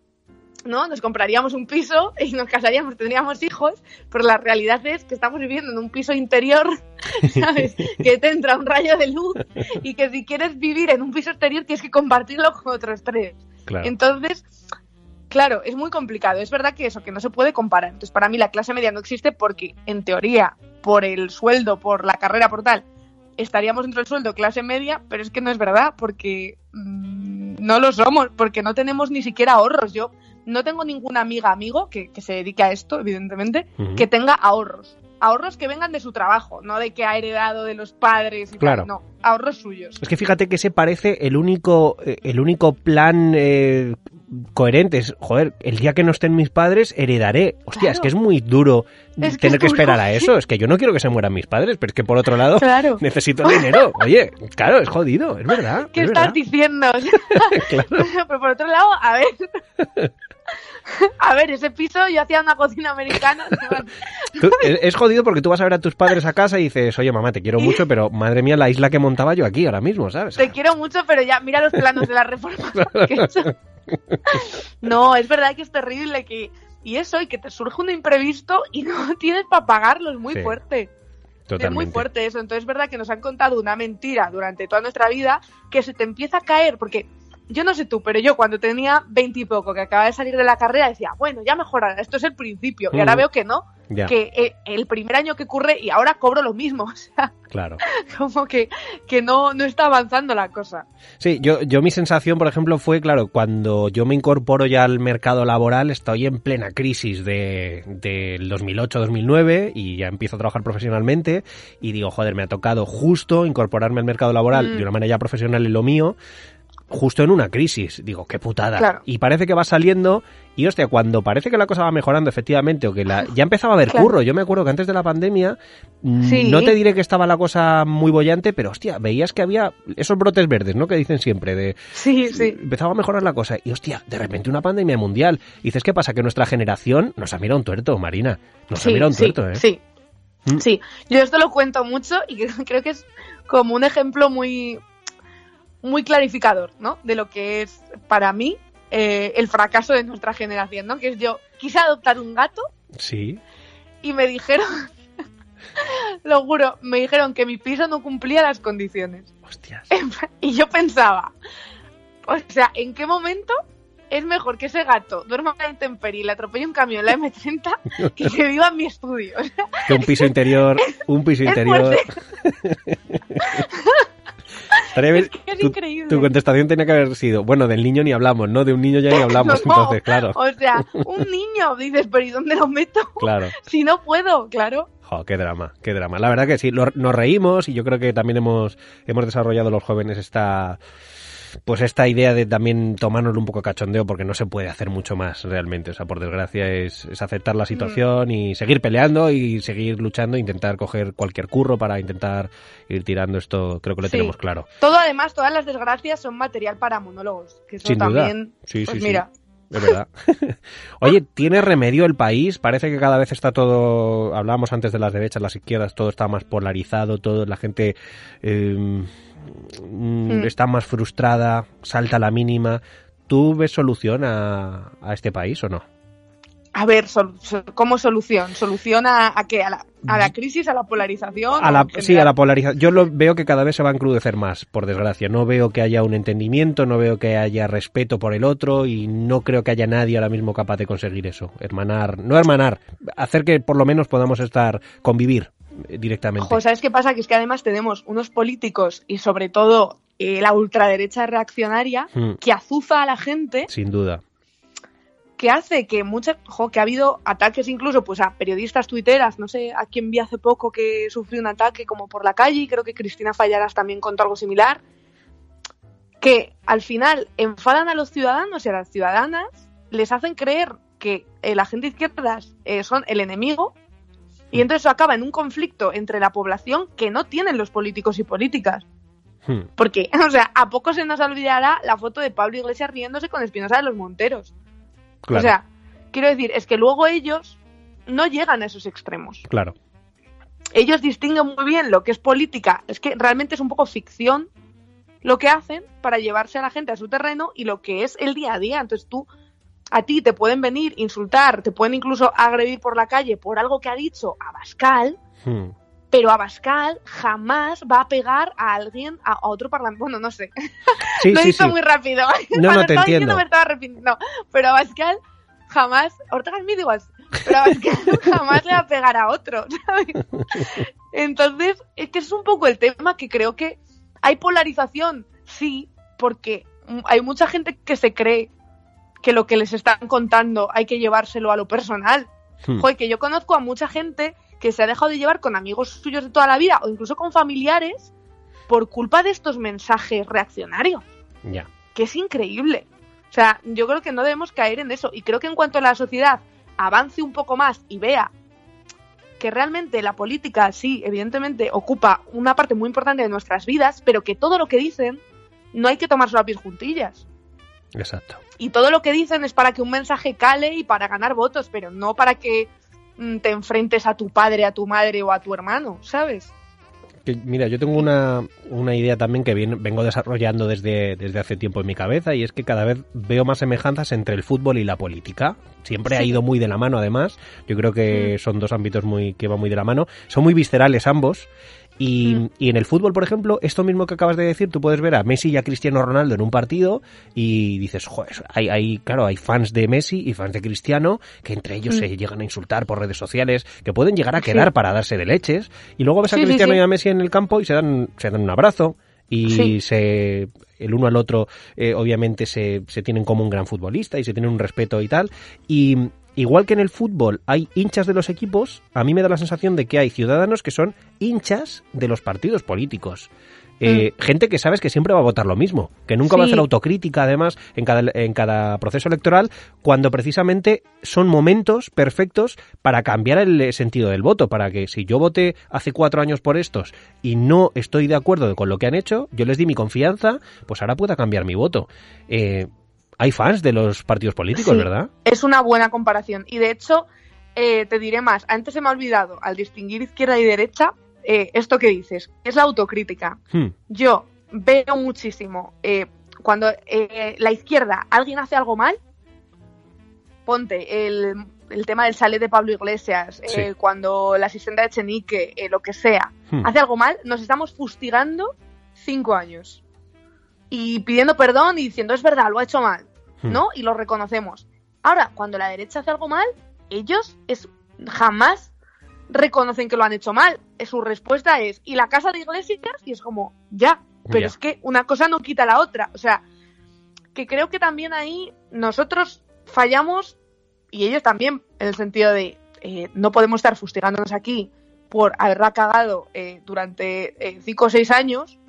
¿no? Nos compraríamos un piso y nos casaríamos, tendríamos hijos, pero la realidad es que estamos viviendo en un piso interior, ¿sabes? que te entra un rayo de luz y que si quieres vivir en un piso exterior tienes que compartirlo con otros tres. Claro. Entonces, claro, es muy complicado. Es verdad que eso, que no se puede comparar. Entonces, para mí la clase media no existe porque, en teoría, por el sueldo, por la carrera, por tal, estaríamos dentro del sueldo clase media, pero es que no es verdad porque mm, no lo somos, porque no tenemos ni siquiera ahorros. Yo no tengo ninguna amiga, amigo, que, que se dedique a esto, evidentemente, que tenga ahorros. Ahorros que vengan de su trabajo, no de que ha heredado de los padres y Claro. tal. No, ahorros suyos. Es que fíjate que se parece el único, eh, el único plan eh, coherente. Es, joder, el día que no estén mis padres, heredaré. Hostia, Claro. es que es muy duro Es que tener es que esperar a eso. Es que yo no quiero que se mueran mis padres, pero es que por otro lado Claro. necesito dinero. Oye, claro, es jodido, es verdad. ¿Qué es estás verdad. diciendo? Claro. Pero por otro lado, a ver. A ver, ese piso yo hacía una cocina americana. Tú- es jodido porque tú vas a ver a tus padres a casa y dices, oye mamá, te quiero mucho, pero madre mía, la isla que montaba yo aquí ahora mismo, ¿sabes? Te quiero mucho, pero ya mira los planos de la reforma que he hecho. No, es verdad que es terrible que y eso y que te surge un imprevisto y no tienes para pagarlo, es muy Sí, fuerte. Es muy fuerte eso. Entonces es verdad que nos han contado una mentira durante toda nuestra vida que se te empieza a caer, porque yo no sé tú, pero yo cuando tenía veintipoco, que acababa de salir de la carrera, decía, bueno, ya mejorará, esto es el principio. Y ahora Mm. veo que no, Ya, que eh, el primer año que ocurre y ahora cobro lo mismo. O sea, claro. como que, que no, no está avanzando la cosa. Sí, yo, yo mi sensación, por ejemplo, fue, claro, cuando yo me incorporo ya al mercado laboral, estoy en plena crisis de, del 2008-2009 y ya empiezo a trabajar profesionalmente y digo, joder, me ha tocado justo incorporarme al mercado laboral Mm. de una manera ya profesional en lo mío, justo en una crisis. Digo, qué putada. Claro. Y parece que va saliendo y, hostia, cuando parece que la cosa va mejorando efectivamente o que la, ya empezaba a haber Claro. curro. Yo me acuerdo que antes de la pandemia, mm, Sí. no te diré que estaba la cosa muy bollante, pero, hostia, veías que había esos brotes verdes, ¿no? Que dicen siempre de Sí, sí. empezaba a mejorar la cosa y hostia, de repente una pandemia mundial. Y dices, ¿qué pasa? Que nuestra generación nos ha mirado un tuerto, Marina. Nos ha mirado un sí, tuerto, ¿eh? sí. Mm. Sí, yo esto lo cuento mucho y creo que es como un ejemplo muy muy clarificador, ¿no? De lo que es para mí eh, el fracaso de nuestra generación, ¿no? Que es yo quise adoptar un gato. Sí. Y me dijeron, lo juro, me dijeron que mi piso no cumplía las condiciones. Hostias. Y yo pensaba, o sea, ¿en qué momento es mejor que ese gato duerma en la intemperie y le atropelle un camión la M30 que que viva en mi estudio? que un piso interior, un piso interior. Es, que es increíble. Tu contestación tenía que haber sido, bueno, del niño ni hablamos, ¿no? De un niño ya ni hablamos, entonces, claro. O sea, un niño, dices, pero ¿y dónde lo meto? Claro. si no puedo, claro. Oh, qué drama, qué drama. La verdad que sí, nos reímos y yo creo que también hemos, hemos desarrollado los jóvenes esta pues esta idea de también tomárnoslo un poco cachondeo porque no se puede hacer mucho más realmente. O sea, por desgracia es, aceptar la situación mm. y seguir peleando y seguir luchando, intentar coger cualquier curro para intentar ir tirando esto. Creo que lo tenemos claro. Todo además, todas las desgracias son material para monólogos. Que eso Sin también, Sí, pues sí, mira. Es verdad. Oye, ¿tiene remedio el país? Parece que cada vez está todo. Hablábamos antes de las derechas, las izquierdas, todo está más polarizado, todo, la gente. Eh, Mm, está más frustrada, salta la mínima. ¿Tú ves solución a, este país o no? A ver, ¿cómo solución? ¿Solución a, qué? ¿A la, crisis, a la polarización? A sí, a la polarización. Yo lo veo que cada vez se va a encrudecer más, por desgracia. No veo que haya un entendimiento, no veo que haya respeto por el otro y no creo que haya nadie ahora mismo capaz de conseguir eso. Hermanar, no hermanar, hacer que por lo menos podamos estar, convivir directamente. Ojo, ¿sabes qué pasa? Que es que además tenemos unos políticos y sobre todo eh, la ultraderecha reaccionaria hmm. que azuza a la gente. Sin duda. Que hace que muchas, que ha habido ataques incluso pues a periodistas tuiteras, no sé a quién vi hace poco que sufrió un ataque como por la calle, y creo que Cristina Fallaras también contó algo similar, que al final enfadan a los ciudadanos y a las ciudadanas, les hacen creer que eh, la gente de izquierdas eh, son el enemigo y entonces eso acaba en un conflicto entre la población que no tienen los políticos y políticas. Hmm. Porque, o sea, a poco se nos olvidará la foto de Pablo Iglesias riéndose con Espinosa de los Monteros. O sea, quiero decir, es que luego ellos no llegan a esos extremos. Claro. Ellos distinguen muy bien lo que es política, es que realmente es un poco ficción lo que hacen para llevarse a la gente a su terreno y lo que es el día a día. Entonces tú a ti te pueden venir, insultar, te pueden incluso agredir por la calle por algo que ha dicho Abascal, hmm. pero Abascal jamás va a pegar a alguien, a, otro parlamento. Bueno, no sé. Sí, Lo dicho muy rápido. No, no te entiendo. Me estaba no, pero Abascal jamás, Ortega es digo pero Abascal jamás le va a pegar a otro, ¿sabes? Entonces, es que es un poco el tema que creo que hay polarización, sí, porque hay mucha gente que se cree que lo que les están contando hay que llevárselo a lo personal. Hmm. Joder, que yo conozco a mucha gente que se ha dejado de llevar con amigos suyos de toda la vida o incluso con familiares por culpa de estos mensajes reaccionarios. Ya. Que es increíble. O sea, yo creo que no debemos caer en eso. Y creo que en cuanto la sociedad avance un poco más y vea que realmente la política, sí, evidentemente, ocupa una parte muy importante de nuestras vidas, pero que todo lo que dicen no hay que tomárselo a pies juntillas. Exacto. Y todo lo que dicen es para que un mensaje cale y para ganar votos, pero no para que mm, te enfrentes a tu padre, a tu madre o a tu hermano, ¿sabes? mira, yo tengo una, una idea también que vengo desarrollando desde, desde hace tiempo en mi cabeza y es que cada vez veo más semejanzas entre el fútbol y la política. Siempre ha ido muy de la mano, además. Yo creo que mm. son dos ámbitos muy que van muy de la mano. Son muy viscerales ambos Mm. Y, en el fútbol, por ejemplo, esto mismo que acabas de decir, tú puedes ver a Messi y a Cristiano Ronaldo en un partido y dices, joder, hay, hay claro, hay fans de Messi y fans de Cristiano que entre ellos mm. se llegan a insultar por redes sociales, que pueden llegar a quedar para darse de leches. Y luego ves a Cristiano y a Messi en el campo y se dan, se dan un abrazo y se el uno al otro eh, obviamente se, se tienen como un gran futbolista y se tienen un respeto y tal y, igual que en el fútbol hay hinchas de los equipos, a mí me da la sensación de que hay ciudadanos que son hinchas de los partidos políticos. Eh, mm. Gente que sabes que siempre va a votar lo mismo, que nunca va a hacer autocrítica además en cada, en cada proceso electoral, cuando precisamente son momentos perfectos para cambiar el sentido del voto, para que si yo voté hace cuatro años por estos y no estoy de acuerdo con lo que han hecho, yo les di mi confianza, pues ahora pueda cambiar mi voto. Eh, hay fans de los partidos políticos, ¿verdad? Es una buena comparación. Y de hecho, eh, te diré más, antes se me ha olvidado, al distinguir izquierda y derecha, eh, esto que dices, es la autocrítica. Hmm. Yo veo muchísimo. Eh, cuando eh, la izquierda, alguien hace algo mal, ponte el, el tema del sale de Pablo Iglesias, Sí. eh, cuando la asistente de Echenique, eh, lo que sea, Hmm. hace algo mal, nos estamos fustigando cinco años. Y pidiendo perdón y diciendo, es verdad, lo ha hecho mal. ¿No? Y lo reconocemos. Ahora, cuando la derecha hace algo mal, ellos es, jamás reconocen que lo han hecho mal. Su respuesta es, ¿y la casa de Iglesias? Y es como, ya, pero Ya. es que una cosa no quita la otra. O sea, que creo que también ahí nosotros fallamos y ellos también, en el sentido de eh, no podemos estar fustigándonos aquí por haberla cagado eh, durante eh, cinco o seis años,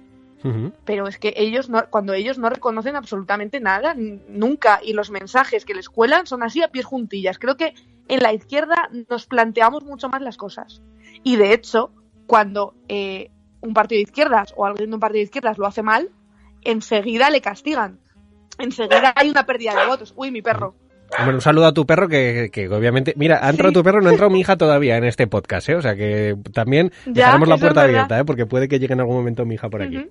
Pero es que ellos no, cuando ellos no reconocen absolutamente nada, nunca, y los mensajes que les cuelan son así a pies juntillas. Creo que en la izquierda nos planteamos mucho más las cosas. Y de hecho, cuando eh, un partido de izquierdas o alguien de un partido de izquierdas lo hace mal, enseguida le castigan. Enseguida hay una pérdida de votos. Uy, mi perro. Bueno, un saludo a tu perro que, que obviamente... Mira, ha entrado Sí. tu perro, no ha entrado mi hija todavía en este podcast, ¿eh? O sea que también Ya, dejaremos la puerta abierta, ¿eh? Porque puede que llegue en algún momento mi hija por aquí.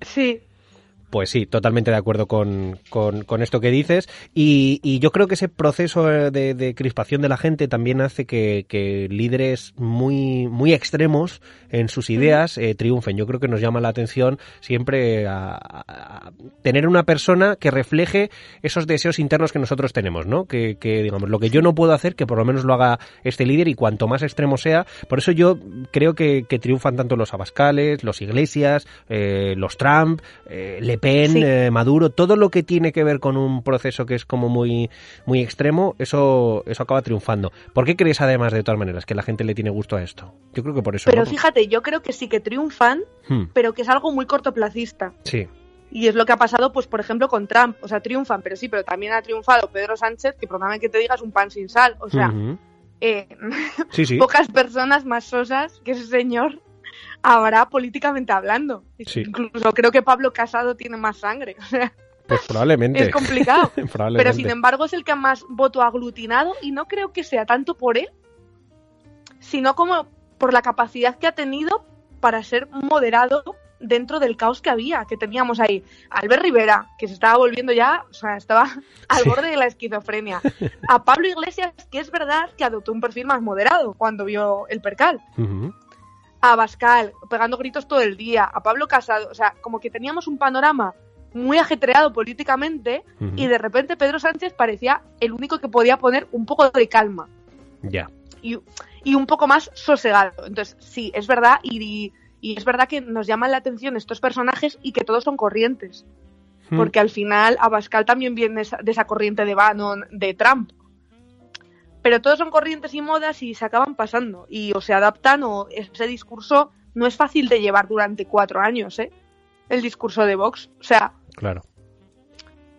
Sí. Pues sí, totalmente de acuerdo con, con- con esto que dices. Y, y yo creo que ese proceso de, de crispación de la gente también hace que, que líderes muy, muy extremos en sus ideas eh, triunfen. Yo creo que nos llama la atención siempre a, a- a tener una persona que refleje esos deseos internos que nosotros tenemos, ¿no? Que, que, digamos, lo que yo no puedo hacer, que por lo menos lo haga este líder y cuanto más extremo sea. Por eso yo creo que, que triunfan tanto los Abascales, los Iglesias, eh, los Trump, eh, Le Pen, Sí. eh, Maduro, todo lo que tiene que ver con un proceso que es como muy, muy extremo, eso, eso acaba triunfando. ¿Por qué crees además de todas maneras que la gente le tiene gusto a esto? Yo creo que por eso. Pero ¿no? fíjate, yo creo que sí que triunfan, Hmm, pero que es algo muy cortoplacista. sí, Y es lo que ha pasado, pues, por ejemplo, con Trump. O sea, triunfan, pero sí, pero también ha triunfado Pedro Sánchez, que perdóname que te digas un pan sin sal. O sea, eh, sí, sí. pocas personas más sosas que ese señor habrá políticamente hablando. Sí. Incluso creo que Pablo Casado tiene más sangre. Pues probablemente. es complicado. probablemente. Pero sin embargo es el que más voto aglutinado y no creo que sea tanto por él, sino como por la capacidad que ha tenido para ser moderado dentro del caos que había, que teníamos ahí. Albert Rivera, que se estaba volviendo ya, o sea, estaba al Sí. borde de la esquizofrenia. A Pablo Iglesias, que es verdad que adoptó un perfil más moderado cuando vio el percal. A Bascal, pegando gritos todo el día. A Pablo Casado, o sea, como que teníamos un panorama muy ajetreado políticamente y de repente Pedro Sánchez parecía el único que podía poner un poco de calma Ya. y, y un poco más sosegado. Entonces, sí, es verdad y, y es verdad que nos llaman la atención estos personajes y que todos son corrientes. Porque al final Abascal también viene de esa corriente de Bannon, de Trump. Pero todos son corrientes y modas y se acaban pasando. Y o se adaptan o ese discurso no es fácil de llevar durante cuatro años, ¿eh? El discurso de Vox. O sea, Claro.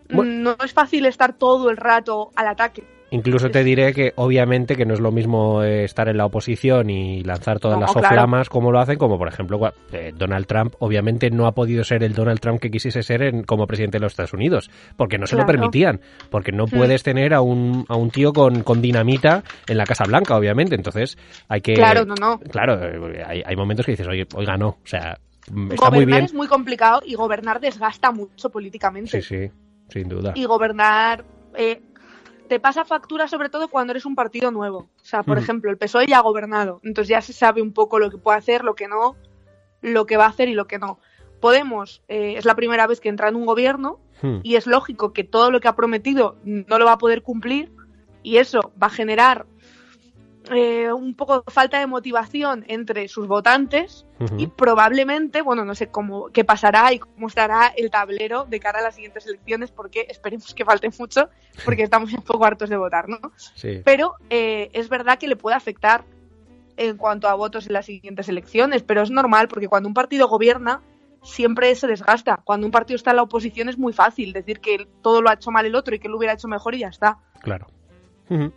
No es fácil estar todo el rato al ataque. Incluso te diré que obviamente que no es lo mismo eh, estar en la oposición y lanzar todas No, las claro. soflamas como lo hacen, como por ejemplo eh, Donald Trump obviamente no ha podido ser el Donald Trump que quisiese ser en- como presidente de los Estados Unidos, porque no se lo permitían, porque no Hmm. puedes tener a un, a un tío con, con dinamita en la Casa Blanca, obviamente, entonces hay que... Claro, no, no. Claro, eh, hay, hay momentos que dices, oye, oiga, no, o sea, mm, está muy gobernar bien. es muy complicado y gobernar desgasta mucho políticamente. Sí, sí, sin duda. Y gobernar eh, te pasa factura sobre todo cuando eres un partido nuevo. O sea, por Ujú. ejemplo, el PSOE ya ha gobernado, entonces ya se sabe un poco lo que puede hacer, lo que no, lo que va a hacer y lo que no. Podemos, eh, es la primera vez que entra en un gobierno Hmm. y es lógico que todo lo que ha prometido no lo va a poder cumplir y eso va a generar eh, un poco falta de motivación entre sus votantes Ujú. y probablemente, bueno, no sé cómo qué pasará y cómo estará el tablero de cara a las siguientes elecciones, porque esperemos que falte mucho, porque estamos un poco hartos de votar, ¿no? Sí. Pero eh, es verdad que le puede afectar en cuanto a votos en las siguientes elecciones, pero es normal, porque cuando un partido gobierna, siempre se desgasta. Cuando un partido está en la oposición es muy fácil decir que todo lo ha hecho mal el otro y que lo hubiera hecho mejor y ya está. Claro. Ujú.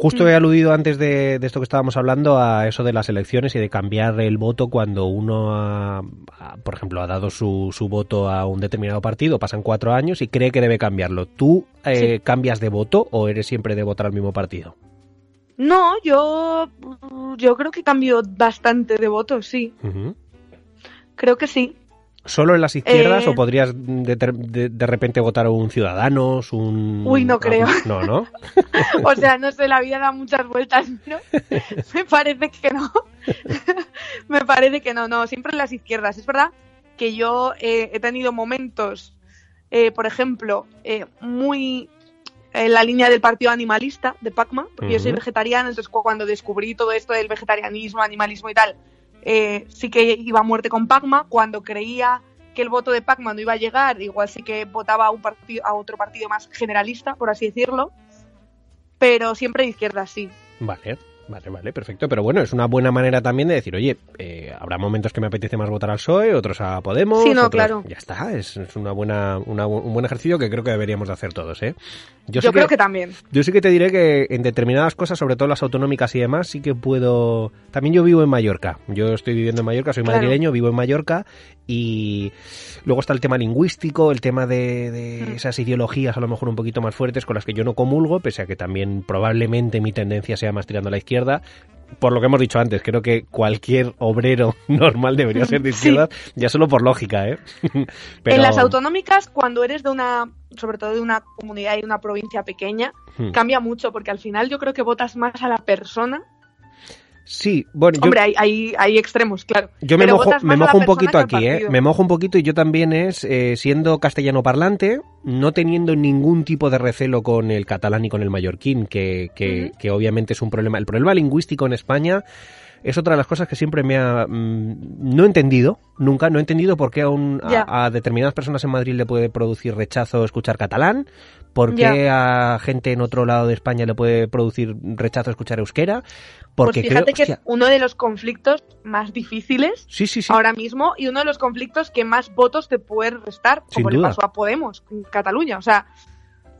Justo Mm. he aludido antes de, de esto que estábamos hablando a eso de las elecciones y de cambiar el voto cuando uno, ha, ha, por ejemplo, ha dado su, su voto a un determinado partido, pasan cuatro años y cree que debe cambiarlo. ¿Tú eh, Sí. cambias de voto o eres siempre de votar al mismo partido? No, yo, yo creo que cambio bastante de votos, sí. Creo que sí. ¿Solo en las izquierdas Eh, o podrías de, de- de repente votar a un Ciudadanos, un... Uy, no creo. No, ¿no? O sea, no sé, la vida da muchas vueltas, ¿no? Me parece que no. Me parece que no, no, siempre en las izquierdas. Es verdad que yo eh, he tenido momentos, eh, por ejemplo, eh, muy en la línea del partido animalista de Pacma, porque yo soy vegetariana, entonces cu- cuando descubrí todo esto del vegetarianismo, animalismo y tal, eh, sí que iba a muerte con Pacma. Cuando creía que el voto de Pacma no iba a llegar, igual sí que votaba a, un partido, a otro partido más generalista, por así decirlo. Pero siempre de izquierda, sí. Vale, vale, perfecto. Pero bueno, es una buena manera también de decir, oye, eh, habrá momentos que me apetece más votar al PSOE, otros a Podemos. Sí, no, otros- claro. Ya está, es, es una buena, una un buen ejercicio que creo que deberíamos de hacer todos, ¿eh? Yo, sí creo que también. Yo sí que te diré que en determinadas cosas, sobre todo las autonómicas y demás, sí que puedo... También yo vivo en Mallorca. Yo estoy viviendo en Mallorca, soy Claro. madrileño, vivo en Mallorca y luego está el tema lingüístico, el tema de, de Mm. esas ideologías a lo mejor un poquito más fuertes con las que yo no comulgo, pese a que también probablemente mi tendencia sea más tirando a la izquierda. Por lo que hemos dicho antes, creo que cualquier obrero normal debería ser de Sí. izquierda, ya solo por lógica, ¿eh? Pero- En las autonómicas, cuando eres de una, sobre todo de una comunidad y una provincia pequeña, Hmm. cambia mucho, porque al final yo creo que votas más a la persona. Sí, bueno, yo... Hombre, hay, hay, hay extremos, claro. Yo me pero mojo, me mojo un poquito aquí, ¿eh? Me mojo un poquito y yo también es, eh, siendo castellano parlante, no teniendo ningún tipo de recelo con el catalán y con el mallorquín, que, que, que obviamente es un problema. El problema lingüístico en España es otra de las cosas que siempre me ha... mm, no he entendido, nunca, no he entendido por qué a, un- a determinadas personas en Madrid le puede producir rechazo escuchar catalán, por qué a gente en otro lado de España le puede producir rechazo escuchar euskera, porque pues fíjate creo... que es uno de los conflictos más difíciles sí, sí, sí. ahora mismo y uno de los conflictos que más votos te puede restar, Sin como le pasó a Podemos en Cataluña. O sea,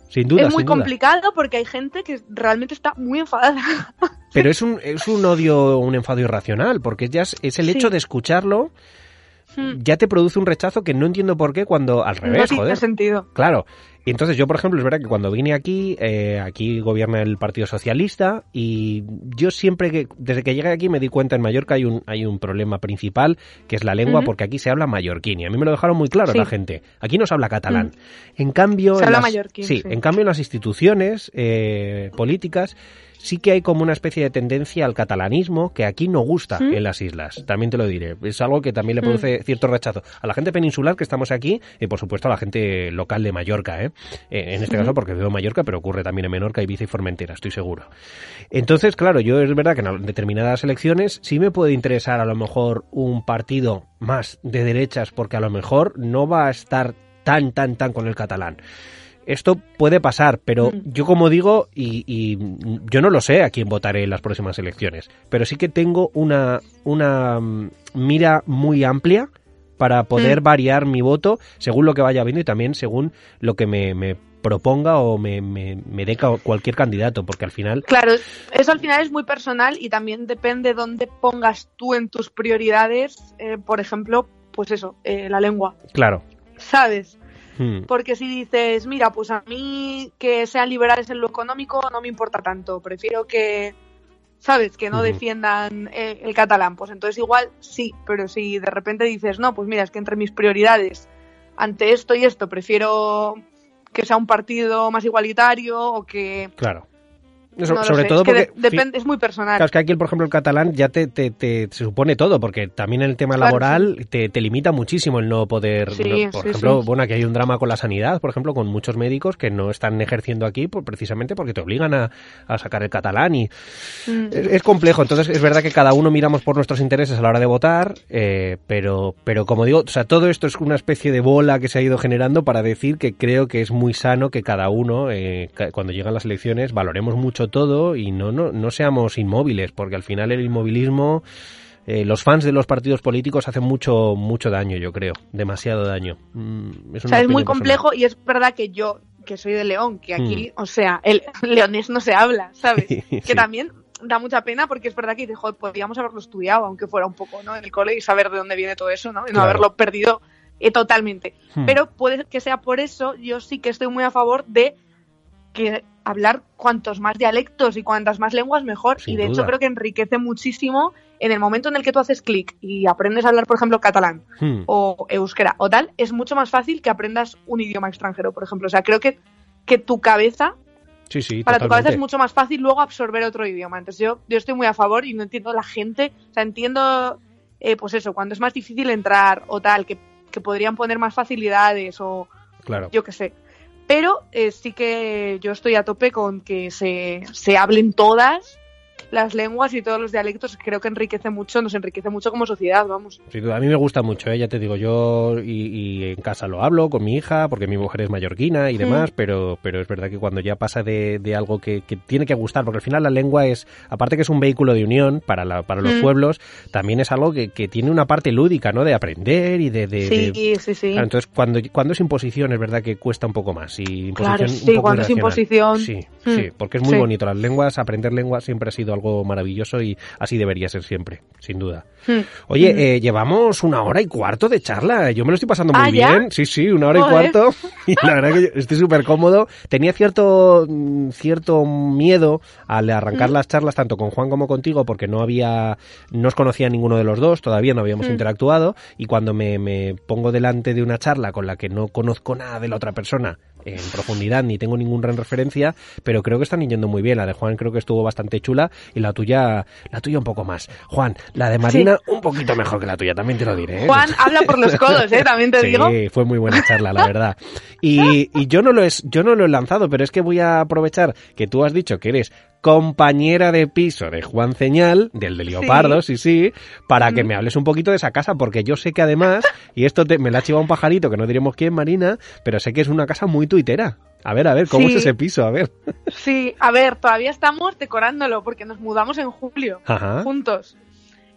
sin duda, es muy duda. complicado porque hay gente que realmente está muy enfadada. Pero es un, es un odio, un enfado irracional, porque ya es, es el hecho de escucharlo, Hmm. ya te produce un rechazo que no entiendo por qué cuando al no revés, tiene joder. sentido. Claro. Y entonces yo, por ejemplo, es verdad que cuando vine aquí, eh, aquí gobierna el Partido Socialista y yo siempre que, desde que llegué aquí me di cuenta en Mallorca hay un, hay un problema principal que es la lengua porque aquí se habla mallorquín y a mí me lo dejaron muy claro Sí. la gente. Aquí no se habla catalán. En cambio, Se en habla las- mallorquín, sí, sí. en cambio en las instituciones eh, políticas sí que hay como una especie de tendencia al catalanismo que aquí no gusta ¿Mm? en las islas. También te lo diré. Es algo que también le Mm. produce cierto rechazo a la gente peninsular que estamos aquí y por supuesto a la gente local de Mallorca, ¿eh? Eh, en este Ujú. caso porque vivo en Mallorca, pero ocurre también en Menorca, Ibiza y Formentera, estoy seguro. Entonces, claro, yo es verdad que en determinadas elecciones sí me puede interesar a lo mejor un partido más de derechas porque a lo mejor no va a estar tan, tan, tan con el catalán. Esto puede pasar, pero Mm. yo como digo, y, y yo no lo sé a quién votaré en las próximas elecciones, pero sí que tengo una, una mm, mira muy amplia para poder Mm. variar mi voto según lo que vaya viendo y también según lo que me, me proponga o me, me, me dé cualquier candidato, porque al final, Claro, eso al final es muy personal y también depende dónde pongas tú en tus prioridades, eh, por ejemplo, pues eso, eh, la lengua, claro. ¿sabes? Hmm, Porque si dices, mira, pues a mí que sean liberales en lo económico no me importa tanto, prefiero que, ¿sabes? Que no defiendan eh, el catalán, pues entonces igual sí, pero si de repente dices, no, pues mira, es que entre mis prioridades, ante esto y esto, prefiero que sea un partido más igualitario o que... claro. No sobre sé, todo es que porque de- depende, es muy personal. Claro, es que aquí, por ejemplo, el catalán ya te, te, te- se supone todo, porque también en el tema Claro, laboral te, te limita muchísimo el no poder. Sí, no- por sí, ejemplo, bueno, aquí hay un drama con la sanidad, por ejemplo, con muchos médicos que no están ejerciendo aquí por- precisamente porque te obligan a, a sacar el catalán y Mm. es, es complejo. Entonces, es verdad que cada uno miramos por nuestros intereses a la hora de votar, eh, pero, pero como digo, o sea, todo esto es una especie de bola que se ha ido generando para decir que creo que es muy sano que cada uno, eh, cuando llegan las elecciones, valoremos mucho todo y no, no, no seamos inmóviles, porque al final el inmovilismo, eh, los fans de los partidos políticos hacen mucho, mucho daño, yo creo, demasiado daño. Mm, es O una sea, es muy personal. complejo y es verdad que yo, que soy de León, que Mm. aquí, o sea, el leonés no se habla, ¿sabes? Sí, que también da mucha pena porque es verdad que dices, joder, podríamos haberlo estudiado, aunque fuera un poco, ¿no? En el cole y saber de dónde viene todo eso, ¿no? Y no Claro. haberlo perdido eh, totalmente. Hmm. Pero puede que sea por eso, yo sí que estoy muy a favor de que hablar cuantos más dialectos y cuantas más lenguas mejor. Sin y de duda. hecho creo que enriquece muchísimo en el momento en el que tú haces clic y aprendes a hablar, por ejemplo, catalán Hmm. o euskera o tal, es mucho más fácil que aprendas un idioma extranjero, por ejemplo. O sea, creo que, que tu cabeza, Sí, sí, para tu cabeza es mucho más fácil luego absorber otro idioma. Entonces yo, yo estoy muy a favor y no entiendo la gente, o sea, entiendo, eh, pues eso, cuando es más difícil entrar o tal, que, que podrían poner más facilidades o Claro. yo qué sé. Pero eh, sí que yo estoy a tope con que se, se hablen todas las lenguas y todos los dialectos. Creo que enriquece mucho, nos enriquece mucho como sociedad, vamos. Sin duda, a mí me gusta mucho, ¿eh? ya te digo, yo y, y en casa lo hablo con mi hija, porque mi mujer es mallorquina y demás, pero, pero es verdad que cuando ya pasa de, de algo que, que tiene que gustar, porque al final la lengua es, aparte que es un vehículo de unión para, la, para los Mm. pueblos, también es algo que, que tiene una parte lúdica, ¿no? De aprender y de... de- Sí, de- sí, sí. Claro, entonces, cuando, cuando es imposición, es verdad que cuesta un poco más. Y imposición Claro, un sí, poco cuando es imposición. Sí, Mm, sí, porque es muy bonito. Las lenguas, aprender lenguas siempre ha sido algo maravilloso y así debería ser siempre, sin duda. Hmm. Oye, Mm. eh, llevamos una hora y cuarto de charla. Yo me lo estoy pasando muy ¿Ah, ya? bien. Sí, sí, una hora y cuarto. Y la verdad que yo estoy súper cómodo. Tenía cierto, mm, cierto miedo al arrancar Mm. las charlas tanto con Juan como contigo porque no había, no os conocía ninguno de los dos, todavía no habíamos interactuado. Y cuando me, me pongo delante de una charla con la que no conozco nada de la otra persona en profundidad ni tengo ninguna referencia, pero creo que están yendo muy bien. La de Juan creo que estuvo bastante chula y la tuya, la tuya un poco más. Juan, la de Marina un poquito mejor que la tuya, también te lo diré. ¿eh? Juan habla por los codos, ¿eh? También te sí, digo. fue muy buena charla, la verdad. Y, y yo no lo es, yo no lo he lanzado, pero es que voy a aprovechar que tú has dicho que eres compañera de piso de Juan Ceñal, del de Leopardo, sí, sí, para que Mm. me hables un poquito de esa casa, porque yo sé que además, y esto te- me la ha chivado un pajarito, que no diremos quién, Marina, pero sé que es una casa muy tuitera. A ver, a ver, ¿cómo Sí. es ese piso? A ver. Sí, a ver, todavía estamos decorándolo porque nos mudamos en julio Ajá. juntos.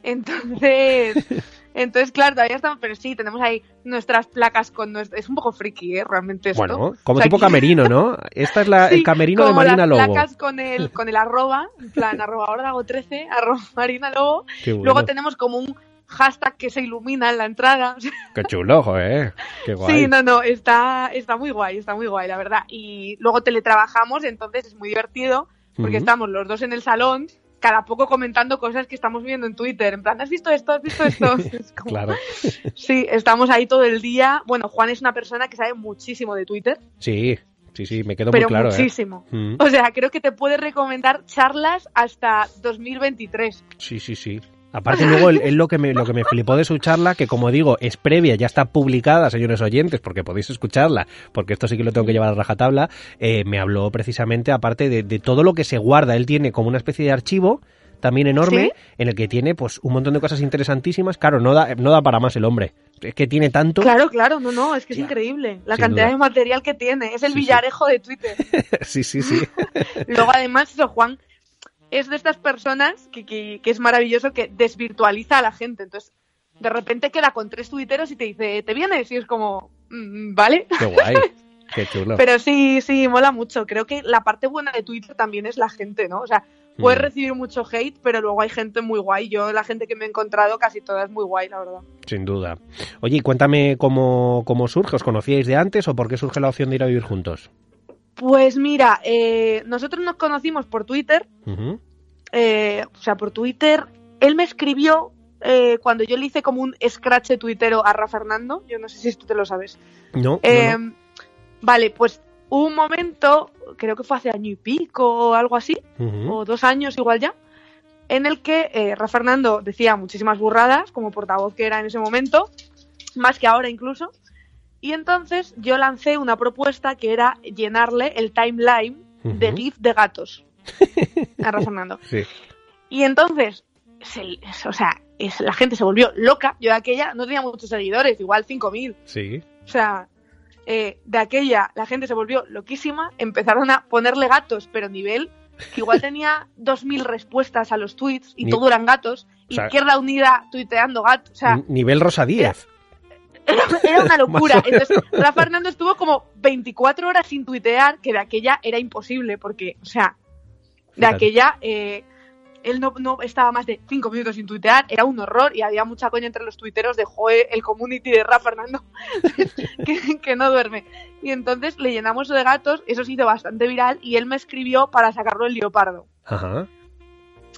Entonces, entonces claro, todavía estamos, pero sí, tenemos ahí nuestras placas con nuestro... Es un poco friki, ¿eh? Realmente esto. Bueno, como O sea, tipo aquí- camerino, ¿no? Esta es la, el Sí, camerino de Marina las Lobo. placas con el, con el arroba, en plan, arroba ordago 13, arroba Marina Lobo. Bueno. Luego tenemos como un hashtag que se ilumina en la entrada. Qué chulo, joder. Qué guay. Sí, no, no, está, está muy guay, está muy guay, la verdad. Y luego teletrabajamos, entonces es muy divertido, porque Ujú. estamos los dos en el salón, cada poco comentando cosas que estamos viendo en Twitter. En plan, ¿has visto esto? ¿Has visto esto? Es como- Claro. Sí, estamos ahí todo el día. Bueno, Juan es una persona que sabe muchísimo de Twitter, Sí, sí, sí, me quedo pero muy claro. ¿eh? muchísimo. Mm. O sea, creo que te puede recomendar charlas hasta 2023. Sí, sí, sí. Aparte luego él, él lo que me lo que me flipó de su charla, que como digo, es previa, ya está publicada, señores oyentes, porque podéis escucharla, porque esto sí que lo tengo que llevar a rajatabla, eh, me habló precisamente, aparte de, de todo lo que se guarda, él tiene como una especie de archivo también enorme, ¿Sí? en el que tiene pues un montón de cosas interesantísimas. Claro, no da, no da para más el hombre. Es que tiene tanto. Claro, claro, no, no, es que es Ya. increíble la cantidad duda. de material que tiene. Es el Sí, sí. villarejo de Twitter. sí, sí, sí. Luego, además, eso, Juan es de estas personas que, que, que es maravilloso que desvirtualiza a la gente. Entonces, de repente queda con tres tuiteros y te dice, ¿te vienes? Y es como, "Mm, ¿vale? Qué guay. Qué chulo. Pero sí, sí, mola mucho. Creo que la parte buena de Twitter también es la gente, ¿no? O sea, puedes Mm. recibir mucho hate, pero luego hay gente muy guay. Yo, la gente que me he encontrado, casi toda es muy guay, la verdad. Sin duda. Oye, y cuéntame cómo, cómo surge. ¿Os conocíais de antes o por qué surge la opción de ir a vivir juntos? Pues mira, eh, nosotros nos conocimos por Twitter. Eh, o sea, por Twitter. Él me escribió eh, cuando yo le hice como un scratch tuitero a Rafa Fernando. Yo no sé si esto te lo sabes. No, no, Eh, no. Vale, pues hubo un momento, creo que fue hace año y pico o algo así, o dos años igual ya, en el que eh, Rafa Fernando decía muchísimas burradas, como portavoz que era en ese momento, más que ahora incluso. Y entonces yo lancé una propuesta que era llenarle el timeline de. GIF de gatos a Fernando. Sí. Y entonces, se- o sea, es- la gente se volvió loca. Yo de aquella no tenía muchos seguidores, igual 5.000. Sí. O sea, eh, de aquella la gente se volvió loquísima. Empezaron a ponerle gatos, pero nivel que igual tenía 2.000 respuestas a los tweets y Ni- todo eran gatos. O sea- Izquierda Unida tuiteando gatos. O sea, N- Nivel Rosa 10. era una locura. Entonces, Rafa Fernando estuvo como 24 horas sin tuitear, que de aquella era imposible, porque, o sea, de aquella, eh, él no, no estaba más de cinco minutos sin tuitear, era un horror y había mucha coña entre los tuiteros de joe, el community de Rafa Fernando, que, que, no duerme. Y entonces le llenamos de gatos, eso se hizo bastante viral y él me escribió para sacarlo el leopardo. Ajá.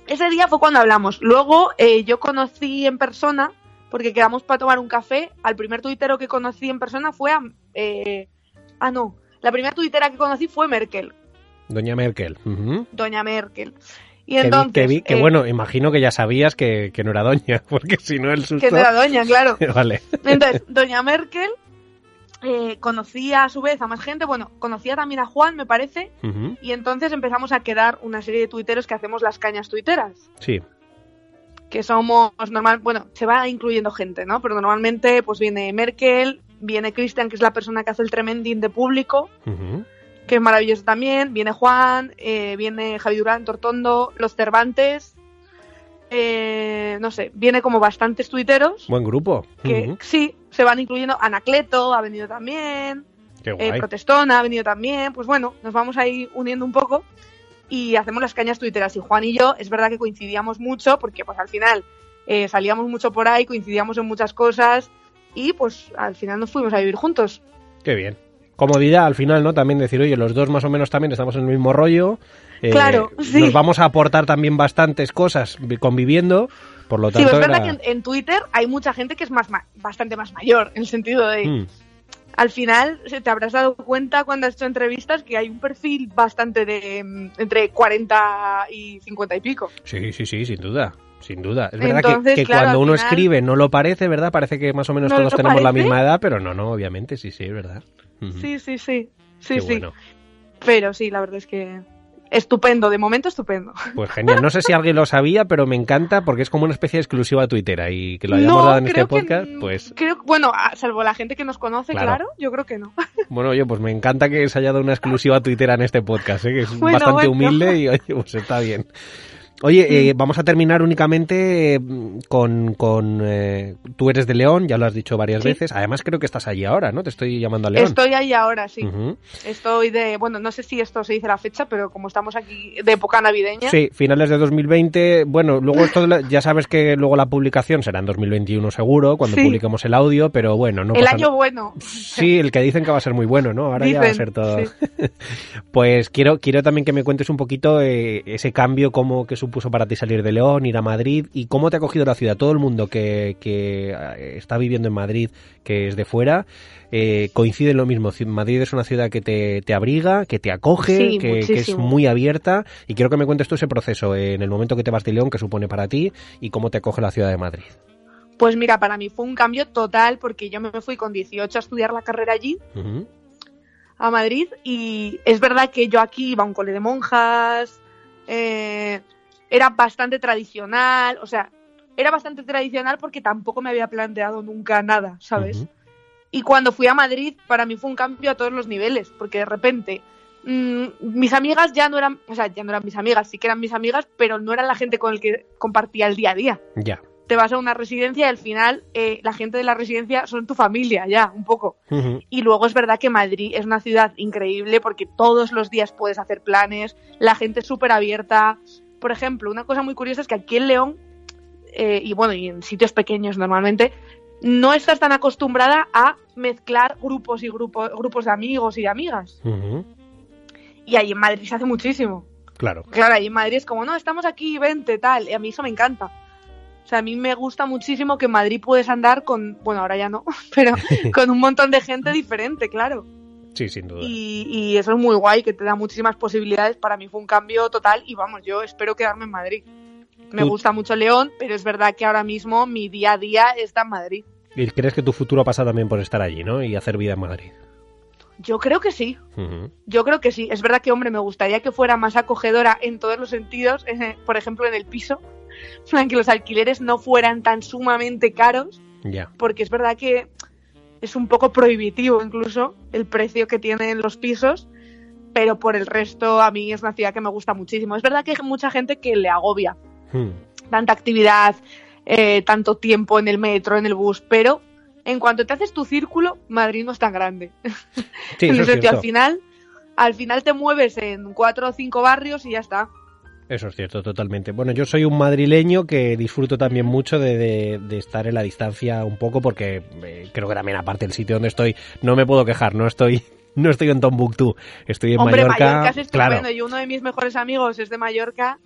Ese día fue cuando hablamos. Luego eh, yo conocí en persona, porque quedamos para tomar un café, al primer tuitero que conocí en persona fue a... Eh, ah, no, la primera tuitera que conocí fue Merkel. Doña Merkel. Uh Doña Merkel. Y que entonces, vi, que, vi, que eh, bueno, imagino que ya sabías que, que, no era doña, porque si no el susto... Que no era doña, claro. vale. Entonces, doña Merkel eh, conocía a su vez a más gente, bueno, conocía también a Juan, me parece, uh -huh. y entonces empezamos a quedar una serie de tuiteros que hacemos las cañas tuiteras. Sí. Que somos normal, bueno, se va incluyendo gente, ¿no? Pero normalmente pues viene Merkel, viene Cristian, que es la persona que hace el tremending de público, Uh -huh. que es maravilloso también, viene Juan, eh, viene Javi Durán, Tortondo, los Cervantes, eh, no sé, viene como bastantes tuiteros. Buen grupo. Que Uh -huh. sí, se van incluyendo. Anacleto ha venido también. Qué Eh. Protestona ha venido también. Pues bueno, nos vamos ahí uniendo un poco y hacemos las cañas tuiteras. Y Juan y yo, es verdad que coincidíamos mucho porque pues al final eh, salíamos mucho por ahí, coincidíamos en muchas cosas y pues al final nos fuimos a vivir juntos. Qué bien. Comodidad al final, ¿no? También decir, oye, los dos más o menos también estamos en el mismo rollo. eh, Claro, sí. Nos vamos a aportar también bastantes cosas vi- conviviendo. Por lo Sí, tanto, es verdad era- que en, en Twitter hay mucha gente que es más ma- bastante más mayor, en el sentido de, Mm, al final se te habrás dado cuenta cuando has hecho entrevistas que hay un perfil bastante de mm, entre 40 y 50 y pico. Sí, sí, sí, sin duda. Sin duda. Es verdad que- Entonces, que, claro, cuando uno final- escribe no lo parece, ¿verdad? Parece que más o menos ¿No todos tenemos la misma edad, pero no, no, obviamente, sí, sí, es verdad. Sí, sí, sí. Sí, Qué sí. bueno. Pero sí, la verdad es que estupendo, de momento estupendo. Pues genial. No sé si alguien lo sabía, pero me encanta porque es como una especie de exclusiva tuitera y que lo hayamos no, dado en este podcast, que, pues creo, bueno, a- salvo la gente que nos conoce, Claro. claro, yo creo que no. bueno, oye, pues me encanta que se haya dado una exclusiva tuitera en este podcast, ¿eh? que es Bueno, bastante bueno. humilde y oye, pues está bien. Oye, eh, vamos a terminar únicamente eh, con, con eh, tú eres de León, ya lo has dicho varias Sí. veces. Además creo que estás allí ahora, ¿no? Te estoy llamando a León. Estoy ahí ahora, sí. Estoy de, bueno, no sé si esto se dice la fecha, pero como estamos aquí de época navideña, Sí, finales de 2020. Bueno, luego esto ya sabes que luego la publicación será en 2021 seguro, cuando Sí. publiquemos el audio, pero bueno, no el pasa año bueno. Sí, el que dicen que va a ser muy bueno, ¿no? Ahora ya va a ser todo. sí. pues quiero, quiero también que me cuentes un poquito eh, ese cambio, cómo que supuso para ti salir de León, ir a Madrid y cómo te ha cogido la ciudad. Todo el mundo que, que eh, está viviendo en Madrid, que es de fuera, eh, coincide en lo mismo. Madrid es una ciudad que te, te abriga, que te acoge, Sí, que, que es muy abierta y quiero que me cuentes tú ese proceso eh, en el momento que te vas de León, que supone para ti y cómo te acoge la ciudad de Madrid. Pues mira, para mí fue un cambio total porque yo me fui con 18 a estudiar la carrera allí, a Madrid, y es verdad que yo aquí iba a un cole de monjas, eh, era bastante tradicional, o sea, era bastante tradicional porque tampoco me había planteado nunca nada, ¿sabes? Y cuando fui a Madrid, para mí fue un cambio a todos los niveles, porque de repente mm, mis amigas ya no eran, o sea, ya no eran mis amigas, sí que eran mis amigas, pero no eran la gente con el que compartía el día a día. Ya. Te vas a una residencia y al final eh, la gente de la residencia son tu familia, ya, un poco. Y luego es verdad que Madrid es una ciudad increíble porque todos los días puedes hacer planes, la gente es súper abierta. Por ejemplo, una cosa muy curiosa es que aquí en León, eh, y bueno, y en sitios pequeños normalmente, no estás tan acostumbrada a mezclar grupos y grupos, grupos de amigos y de amigas. Y ahí en Madrid se hace muchísimo. Claro. Claro, ahí en Madrid es como, no, estamos aquí, vente, tal. Y a mí eso me encanta. O sea, a mí me gusta muchísimo que en Madrid puedes andar con, bueno, ahora ya no, pero con un montón de gente diferente, claro. Sí, sin duda. Y, y eso es muy guay, que te da muchísimas posibilidades. Para mí fue un cambio total y vamos, yo espero quedarme en Madrid. Me Tú- gusta mucho León, pero es verdad que ahora mismo mi día a día está en Madrid. ¿Y crees que tu futuro pasa también por estar allí, ¿no? Y hacer vida en Madrid. Yo creo que sí, yo creo que sí. Es verdad que, hombre, me gustaría que fuera más acogedora en todos los sentidos, eh, por ejemplo, en el piso, en que los alquileres no fueran tan sumamente caros, Ya. porque es verdad que es un poco prohibitivo incluso el precio que tienen los pisos, pero por el resto a mí es una ciudad que me gusta muchísimo. Es verdad que hay mucha gente que le agobia Hmm. tanta actividad, eh, tanto tiempo en el metro, en el bus, pero en cuanto te haces tu círculo, Madrid no es tan grande. Sí, En el sentido, al final, al final te mueves en cuatro o cinco barrios y ya está. Eso es cierto, totalmente. Bueno, yo soy un madrileño que disfruto también mucho de, de, de estar en la distancia un poco porque eh, creo que también aparte del sitio donde estoy no me puedo quejar, no estoy no estoy en Tombuctú, estoy en Hombre, Mallorca. Mallorca es estupendo. claro. Y uno de mis mejores amigos es de Mallorca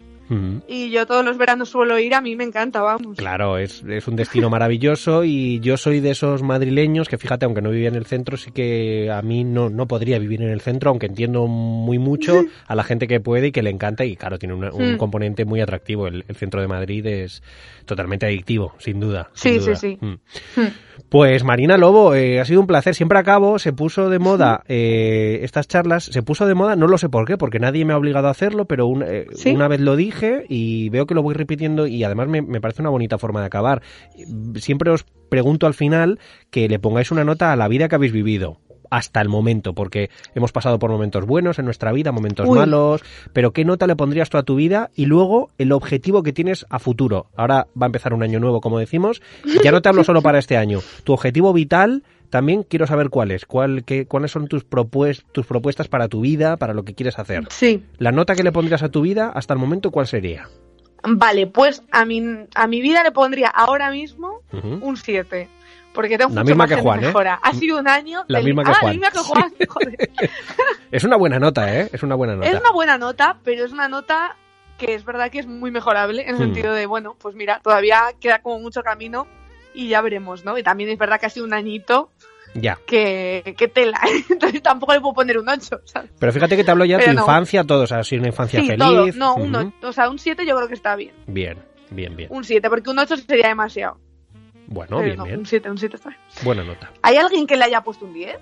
Y yo todos los veranos suelo ir. A mí me encanta, vamos. Claro, es, es un destino maravilloso y yo soy de esos madrileños que fíjate, aunque no vivía en el centro, sí que a mí no, no podría vivir en el centro, aunque entiendo muy mucho a la gente que puede y que le encanta y claro, tiene una- un Mm. componente muy atractivo. El, el centro de Madrid es totalmente adictivo, sin duda. Sí, sin sí, duda. sí. Mm. Hmm. Pues Marina Lobo, eh, ha sido un placer. Siempre acabo, se puso de moda eh, estas charlas, se puso de moda, no lo sé por qué, porque nadie me ha obligado a hacerlo, pero eh, ¿Sí? una vez lo dije y veo que lo voy repitiendo y además me, me parece una bonita forma de acabar. Siempre os pregunto al final que le pongáis una nota a la vida que habéis vivido hasta el momento, porque hemos pasado por momentos buenos en nuestra vida, momentos Uy. malos, pero ¿qué nota le pondrías tú a tu vida? Y luego el objetivo que tienes a futuro. Ahora va a empezar un año nuevo, como decimos, ya no te hablo solo para este año. Tu objetivo vital, también quiero saber cuál es, cuál, qué, cuáles son tus, propues- tus propuestas para tu vida, para lo que quieres hacer. Sí. La nota que le pondrías a tu vida hasta el momento, ¿cuál sería? Vale, pues a mi, a mi vida le pondría ahora mismo un 7. Porque tengo La mucho misma que Juan, ¿eh? mejora. Ha sido un año. La del- misma que Ah, Juan. La misma que Juan. joder. Es una buena nota, ¿eh? Es una buena nota. Es una buena nota, pero es una nota que es verdad que es muy mejorable en el Hmm. sentido de, bueno, pues mira, todavía queda como mucho camino y ya veremos, ¿no? Y también es verdad que ha sido un añito Ya. que, que tela. Entonces tampoco le puedo poner un 8, ¿sabes? Pero fíjate que te hablo ya de tu no. infancia, todo. O sea, sido una infancia Sí, feliz. todo. No, un Ujú. ocho. O sea, un 7 yo creo que está bien. Bien, bien, bien. Un 7, porque un 8 sería demasiado. Bueno, pero bien, no, bien. un 7, un 7 está bien. Buena nota. ¿Hay alguien que le haya puesto un 10?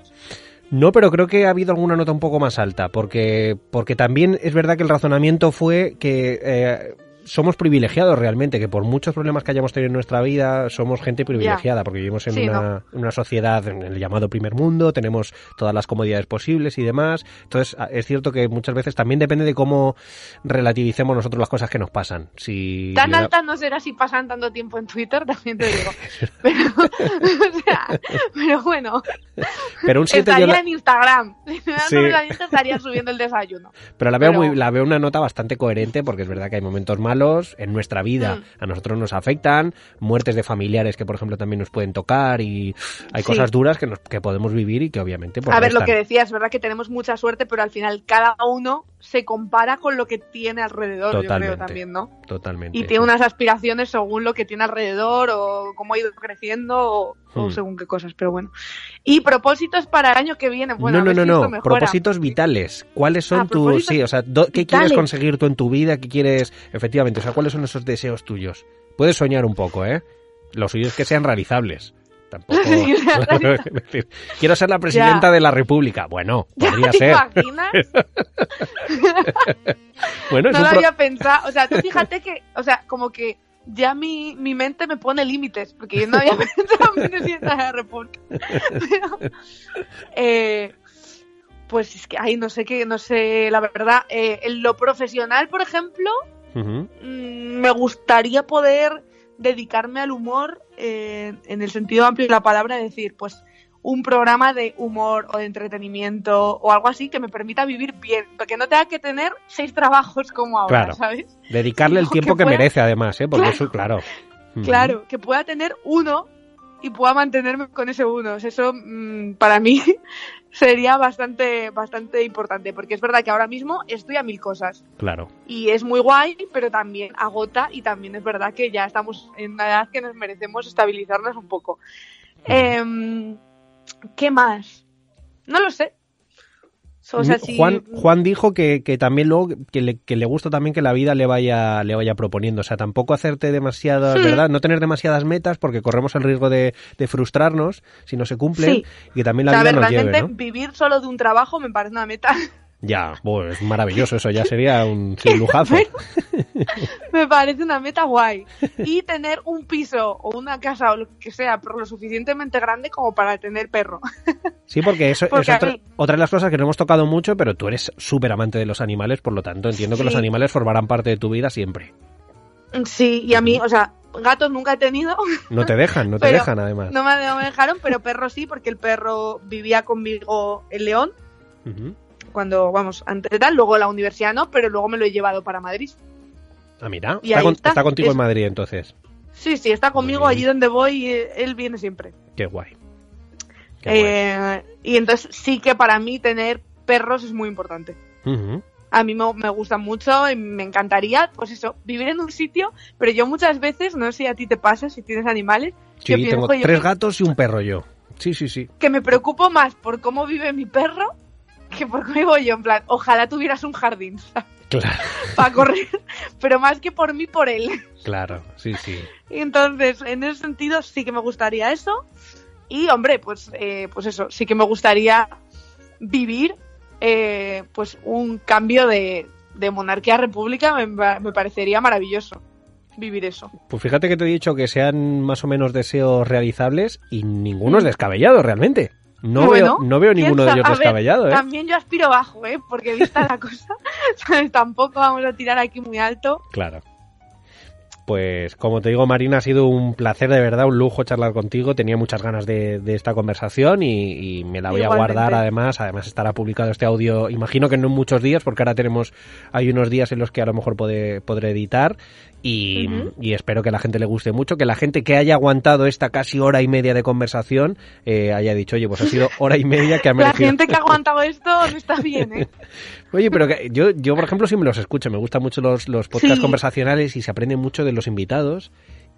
No, pero creo que ha habido alguna nota un poco más alta, porque, porque también es verdad que el razonamiento fue que eh, somos privilegiados realmente, que por muchos problemas que hayamos tenido en nuestra vida, somos gente privilegiada, porque vivimos en Sí, una, una sociedad, en el llamado primer mundo, tenemos todas las comodidades posibles y demás. Entonces, es cierto que muchas veces también depende de cómo relativicemos nosotros las cosas que nos pasan. Si Tan le da- alta no será si pasan tanto tiempo en Twitter, también te digo. Pero, o sea, pero bueno, pero un 7 yo estaría la- en Instagram. Sí. estaría subiendo el desayuno. Pero la veo Pero- muy, la veo una nota bastante coherente porque es verdad que hay momentos malos en nuestra vida, Mm. a nosotros nos afectan, muertes de familiares que por ejemplo también nos pueden tocar y hay Sí. cosas duras que, nos, que podemos vivir y que obviamente pues, a ver, lo que decías, es verdad que tenemos mucha suerte, pero al final cada uno se compara con lo que tiene alrededor, yo Totalmente. creo también, ¿no? Totalmente. Y tiene unas aspiraciones según lo que tiene alrededor o cómo ha ido creciendo o, o Hmm. según qué cosas, pero bueno. Y propósitos para el año que viene. Bueno, no, a no, ver no, si no. Propósitos vitales. ¿Cuáles son Ah, tus, sí, o sea, do- qué quieres conseguir tú en tu vida? ¿Qué quieres, efectivamente, o sea, cuáles son esos deseos tuyos? Puedes soñar un poco, ¿eh? Lo suyo es que sean realizables. Tampoco. Sí, decir, quiero ser la presidenta de la República. Bueno, ¿Ya podría te ser. imaginas? Bueno, no lo pro- había pensado. O sea, tú fíjate que, o sea, como que ya mi, mi mente me pone límites, porque yo no había pensado en de la República. Pero, eh, pues es que, ay, no sé qué, no sé, la verdad. eh, en lo profesional, por ejemplo, mm, me gustaría poder dedicarme al humor eh, en el sentido amplio de la palabra, decir, pues un programa de humor o de entretenimiento o algo así que me permita vivir bien, porque no tenga que tener seis trabajos como ahora, Claro. ¿sabes? Dedicarle el tiempo que merece, además, ¿eh? Porque Claro. eso, claro. Claro, que pueda tener uno y pueda mantenerme con ese uno. Eso mm, para mí sería bastante, bastante importante, porque es verdad que ahora mismo estoy a mil cosas. Claro. y es muy guay, pero también agota y también es verdad que ya estamos en una edad que nos merecemos estabilizarnos un poco. ¿Qué más? No lo sé. O sea, si- Juan, Juan dijo que, que también luego que le, que le gusta también que la vida le vaya le vaya proponiendo, o sea, tampoco hacerte demasiadas, Hmm. ¿verdad? No tener demasiadas metas porque corremos el riesgo de, de frustrarnos si no se cumplen Sí. y que también o la sea, a vida ver, nos realmente lleve, ¿no? vivir solo de un trabajo me parece una meta. Ya, pues maravilloso, eso ya sería un sí, lujazo. me parece una meta guay. Y tener un piso o una casa o lo que sea, pero lo suficientemente grande como para tener perro. Sí, porque eso Porque es otra, a mí- otra de las cosas que no hemos tocado mucho, pero tú eres súper amante de los animales, por lo tanto entiendo que los animales formarán parte de tu vida siempre. Sí, y a mí, o sea, gatos nunca he tenido. No te dejan, no te dejan además. No me, no me dejaron, pero perro sí, porque el perro vivía conmigo en León, Ujú. Cuando, vamos, antes de tal, luego la universidad no, pero luego me lo he llevado para Madrid. Ah, mira, Y está, ahí con- está. está contigo Es- en Madrid entonces. Sí, sí, está conmigo allí donde voy, él viene siempre. Qué guay. Qué guay. Eh, y entonces sí que para mí tener perros es muy importante. A mí me, me gusta mucho y me encantaría, pues eso, vivir en un sitio, pero yo muchas veces, no sé si a ti te pasa, si tienes animales, Sí, yo tengo tres gatos y un perro yo. Sí, sí, sí. que me preocupo más por cómo vive mi perro que por cómo vivo yo. En plan, ojalá tuvieras un jardín Claro, para correr, pero más que por mí, por él. claro, sí, sí. Entonces, en ese sentido, sí que me gustaría eso. Y, hombre, pues, eh, pues eso, sí que me gustaría vivir eh, pues un cambio de, de monarquía a república. Me, me parecería maravilloso vivir eso. Pues fíjate que te he dicho que sean más o menos deseos realizables y ninguno es Mm. descabellado realmente. No, Bueno, veo, no veo ¿quién ninguno de ellos ver, descabellado, ¿eh? También yo aspiro bajo, ¿eh? Porque vista la cosa, ¿sabes? tampoco vamos a tirar aquí muy alto. Claro. Pues como te digo, Marina, ha sido un placer de verdad, un lujo charlar contigo. Tenía muchas ganas de, de esta conversación y, y me la voy a guardar además. Además estará publicado este audio, imagino que no en muchos días, porque ahora tenemos, hay unos días en los que a lo mejor podré, podré editar. Y, Ujú. y espero que la gente le guste mucho, que la gente que haya aguantado esta casi hora y media de conversación eh, haya dicho, oye, pues ha sido hora y media que ha La merecido. gente que ha aguantado esto no está bien, ¿eh? Oye, pero que yo, yo, por ejemplo, sí me los escucho. Me gustan mucho los, los podcasts Sí. conversacionales y se aprende mucho de los invitados.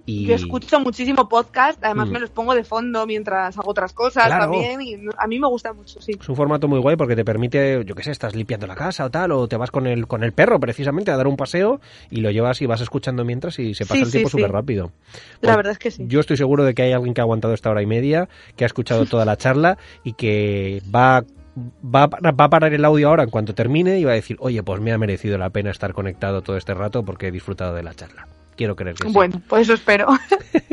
Y... Yo escucho muchísimo podcast, además Mm. me los pongo de fondo mientras hago otras cosas Claro. también y a mí me gusta mucho, sí. Es un formato muy guay porque te permite, yo qué sé, estás limpiando la casa o tal, o te vas con el, con el perro precisamente a dar un paseo y lo llevas y vas escuchando mientras y se pasa Sí, el tiempo sí. súper rápido. La verdad es que sí. Yo estoy seguro de que hay alguien que ha aguantado esta hora y media, que ha escuchado toda la charla y que va, va, va a parar el audio ahora en cuanto termine y va a decir, oye, pues me ha merecido la pena estar conectado todo este rato porque he disfrutado de la charla. Quiero creer que sí. Bueno, pues eso espero.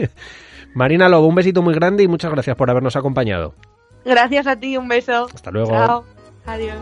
Marina Lobo, un besito muy grande y muchas gracias por habernos acompañado. Gracias a ti, un beso. Hasta luego. Chao. Adiós.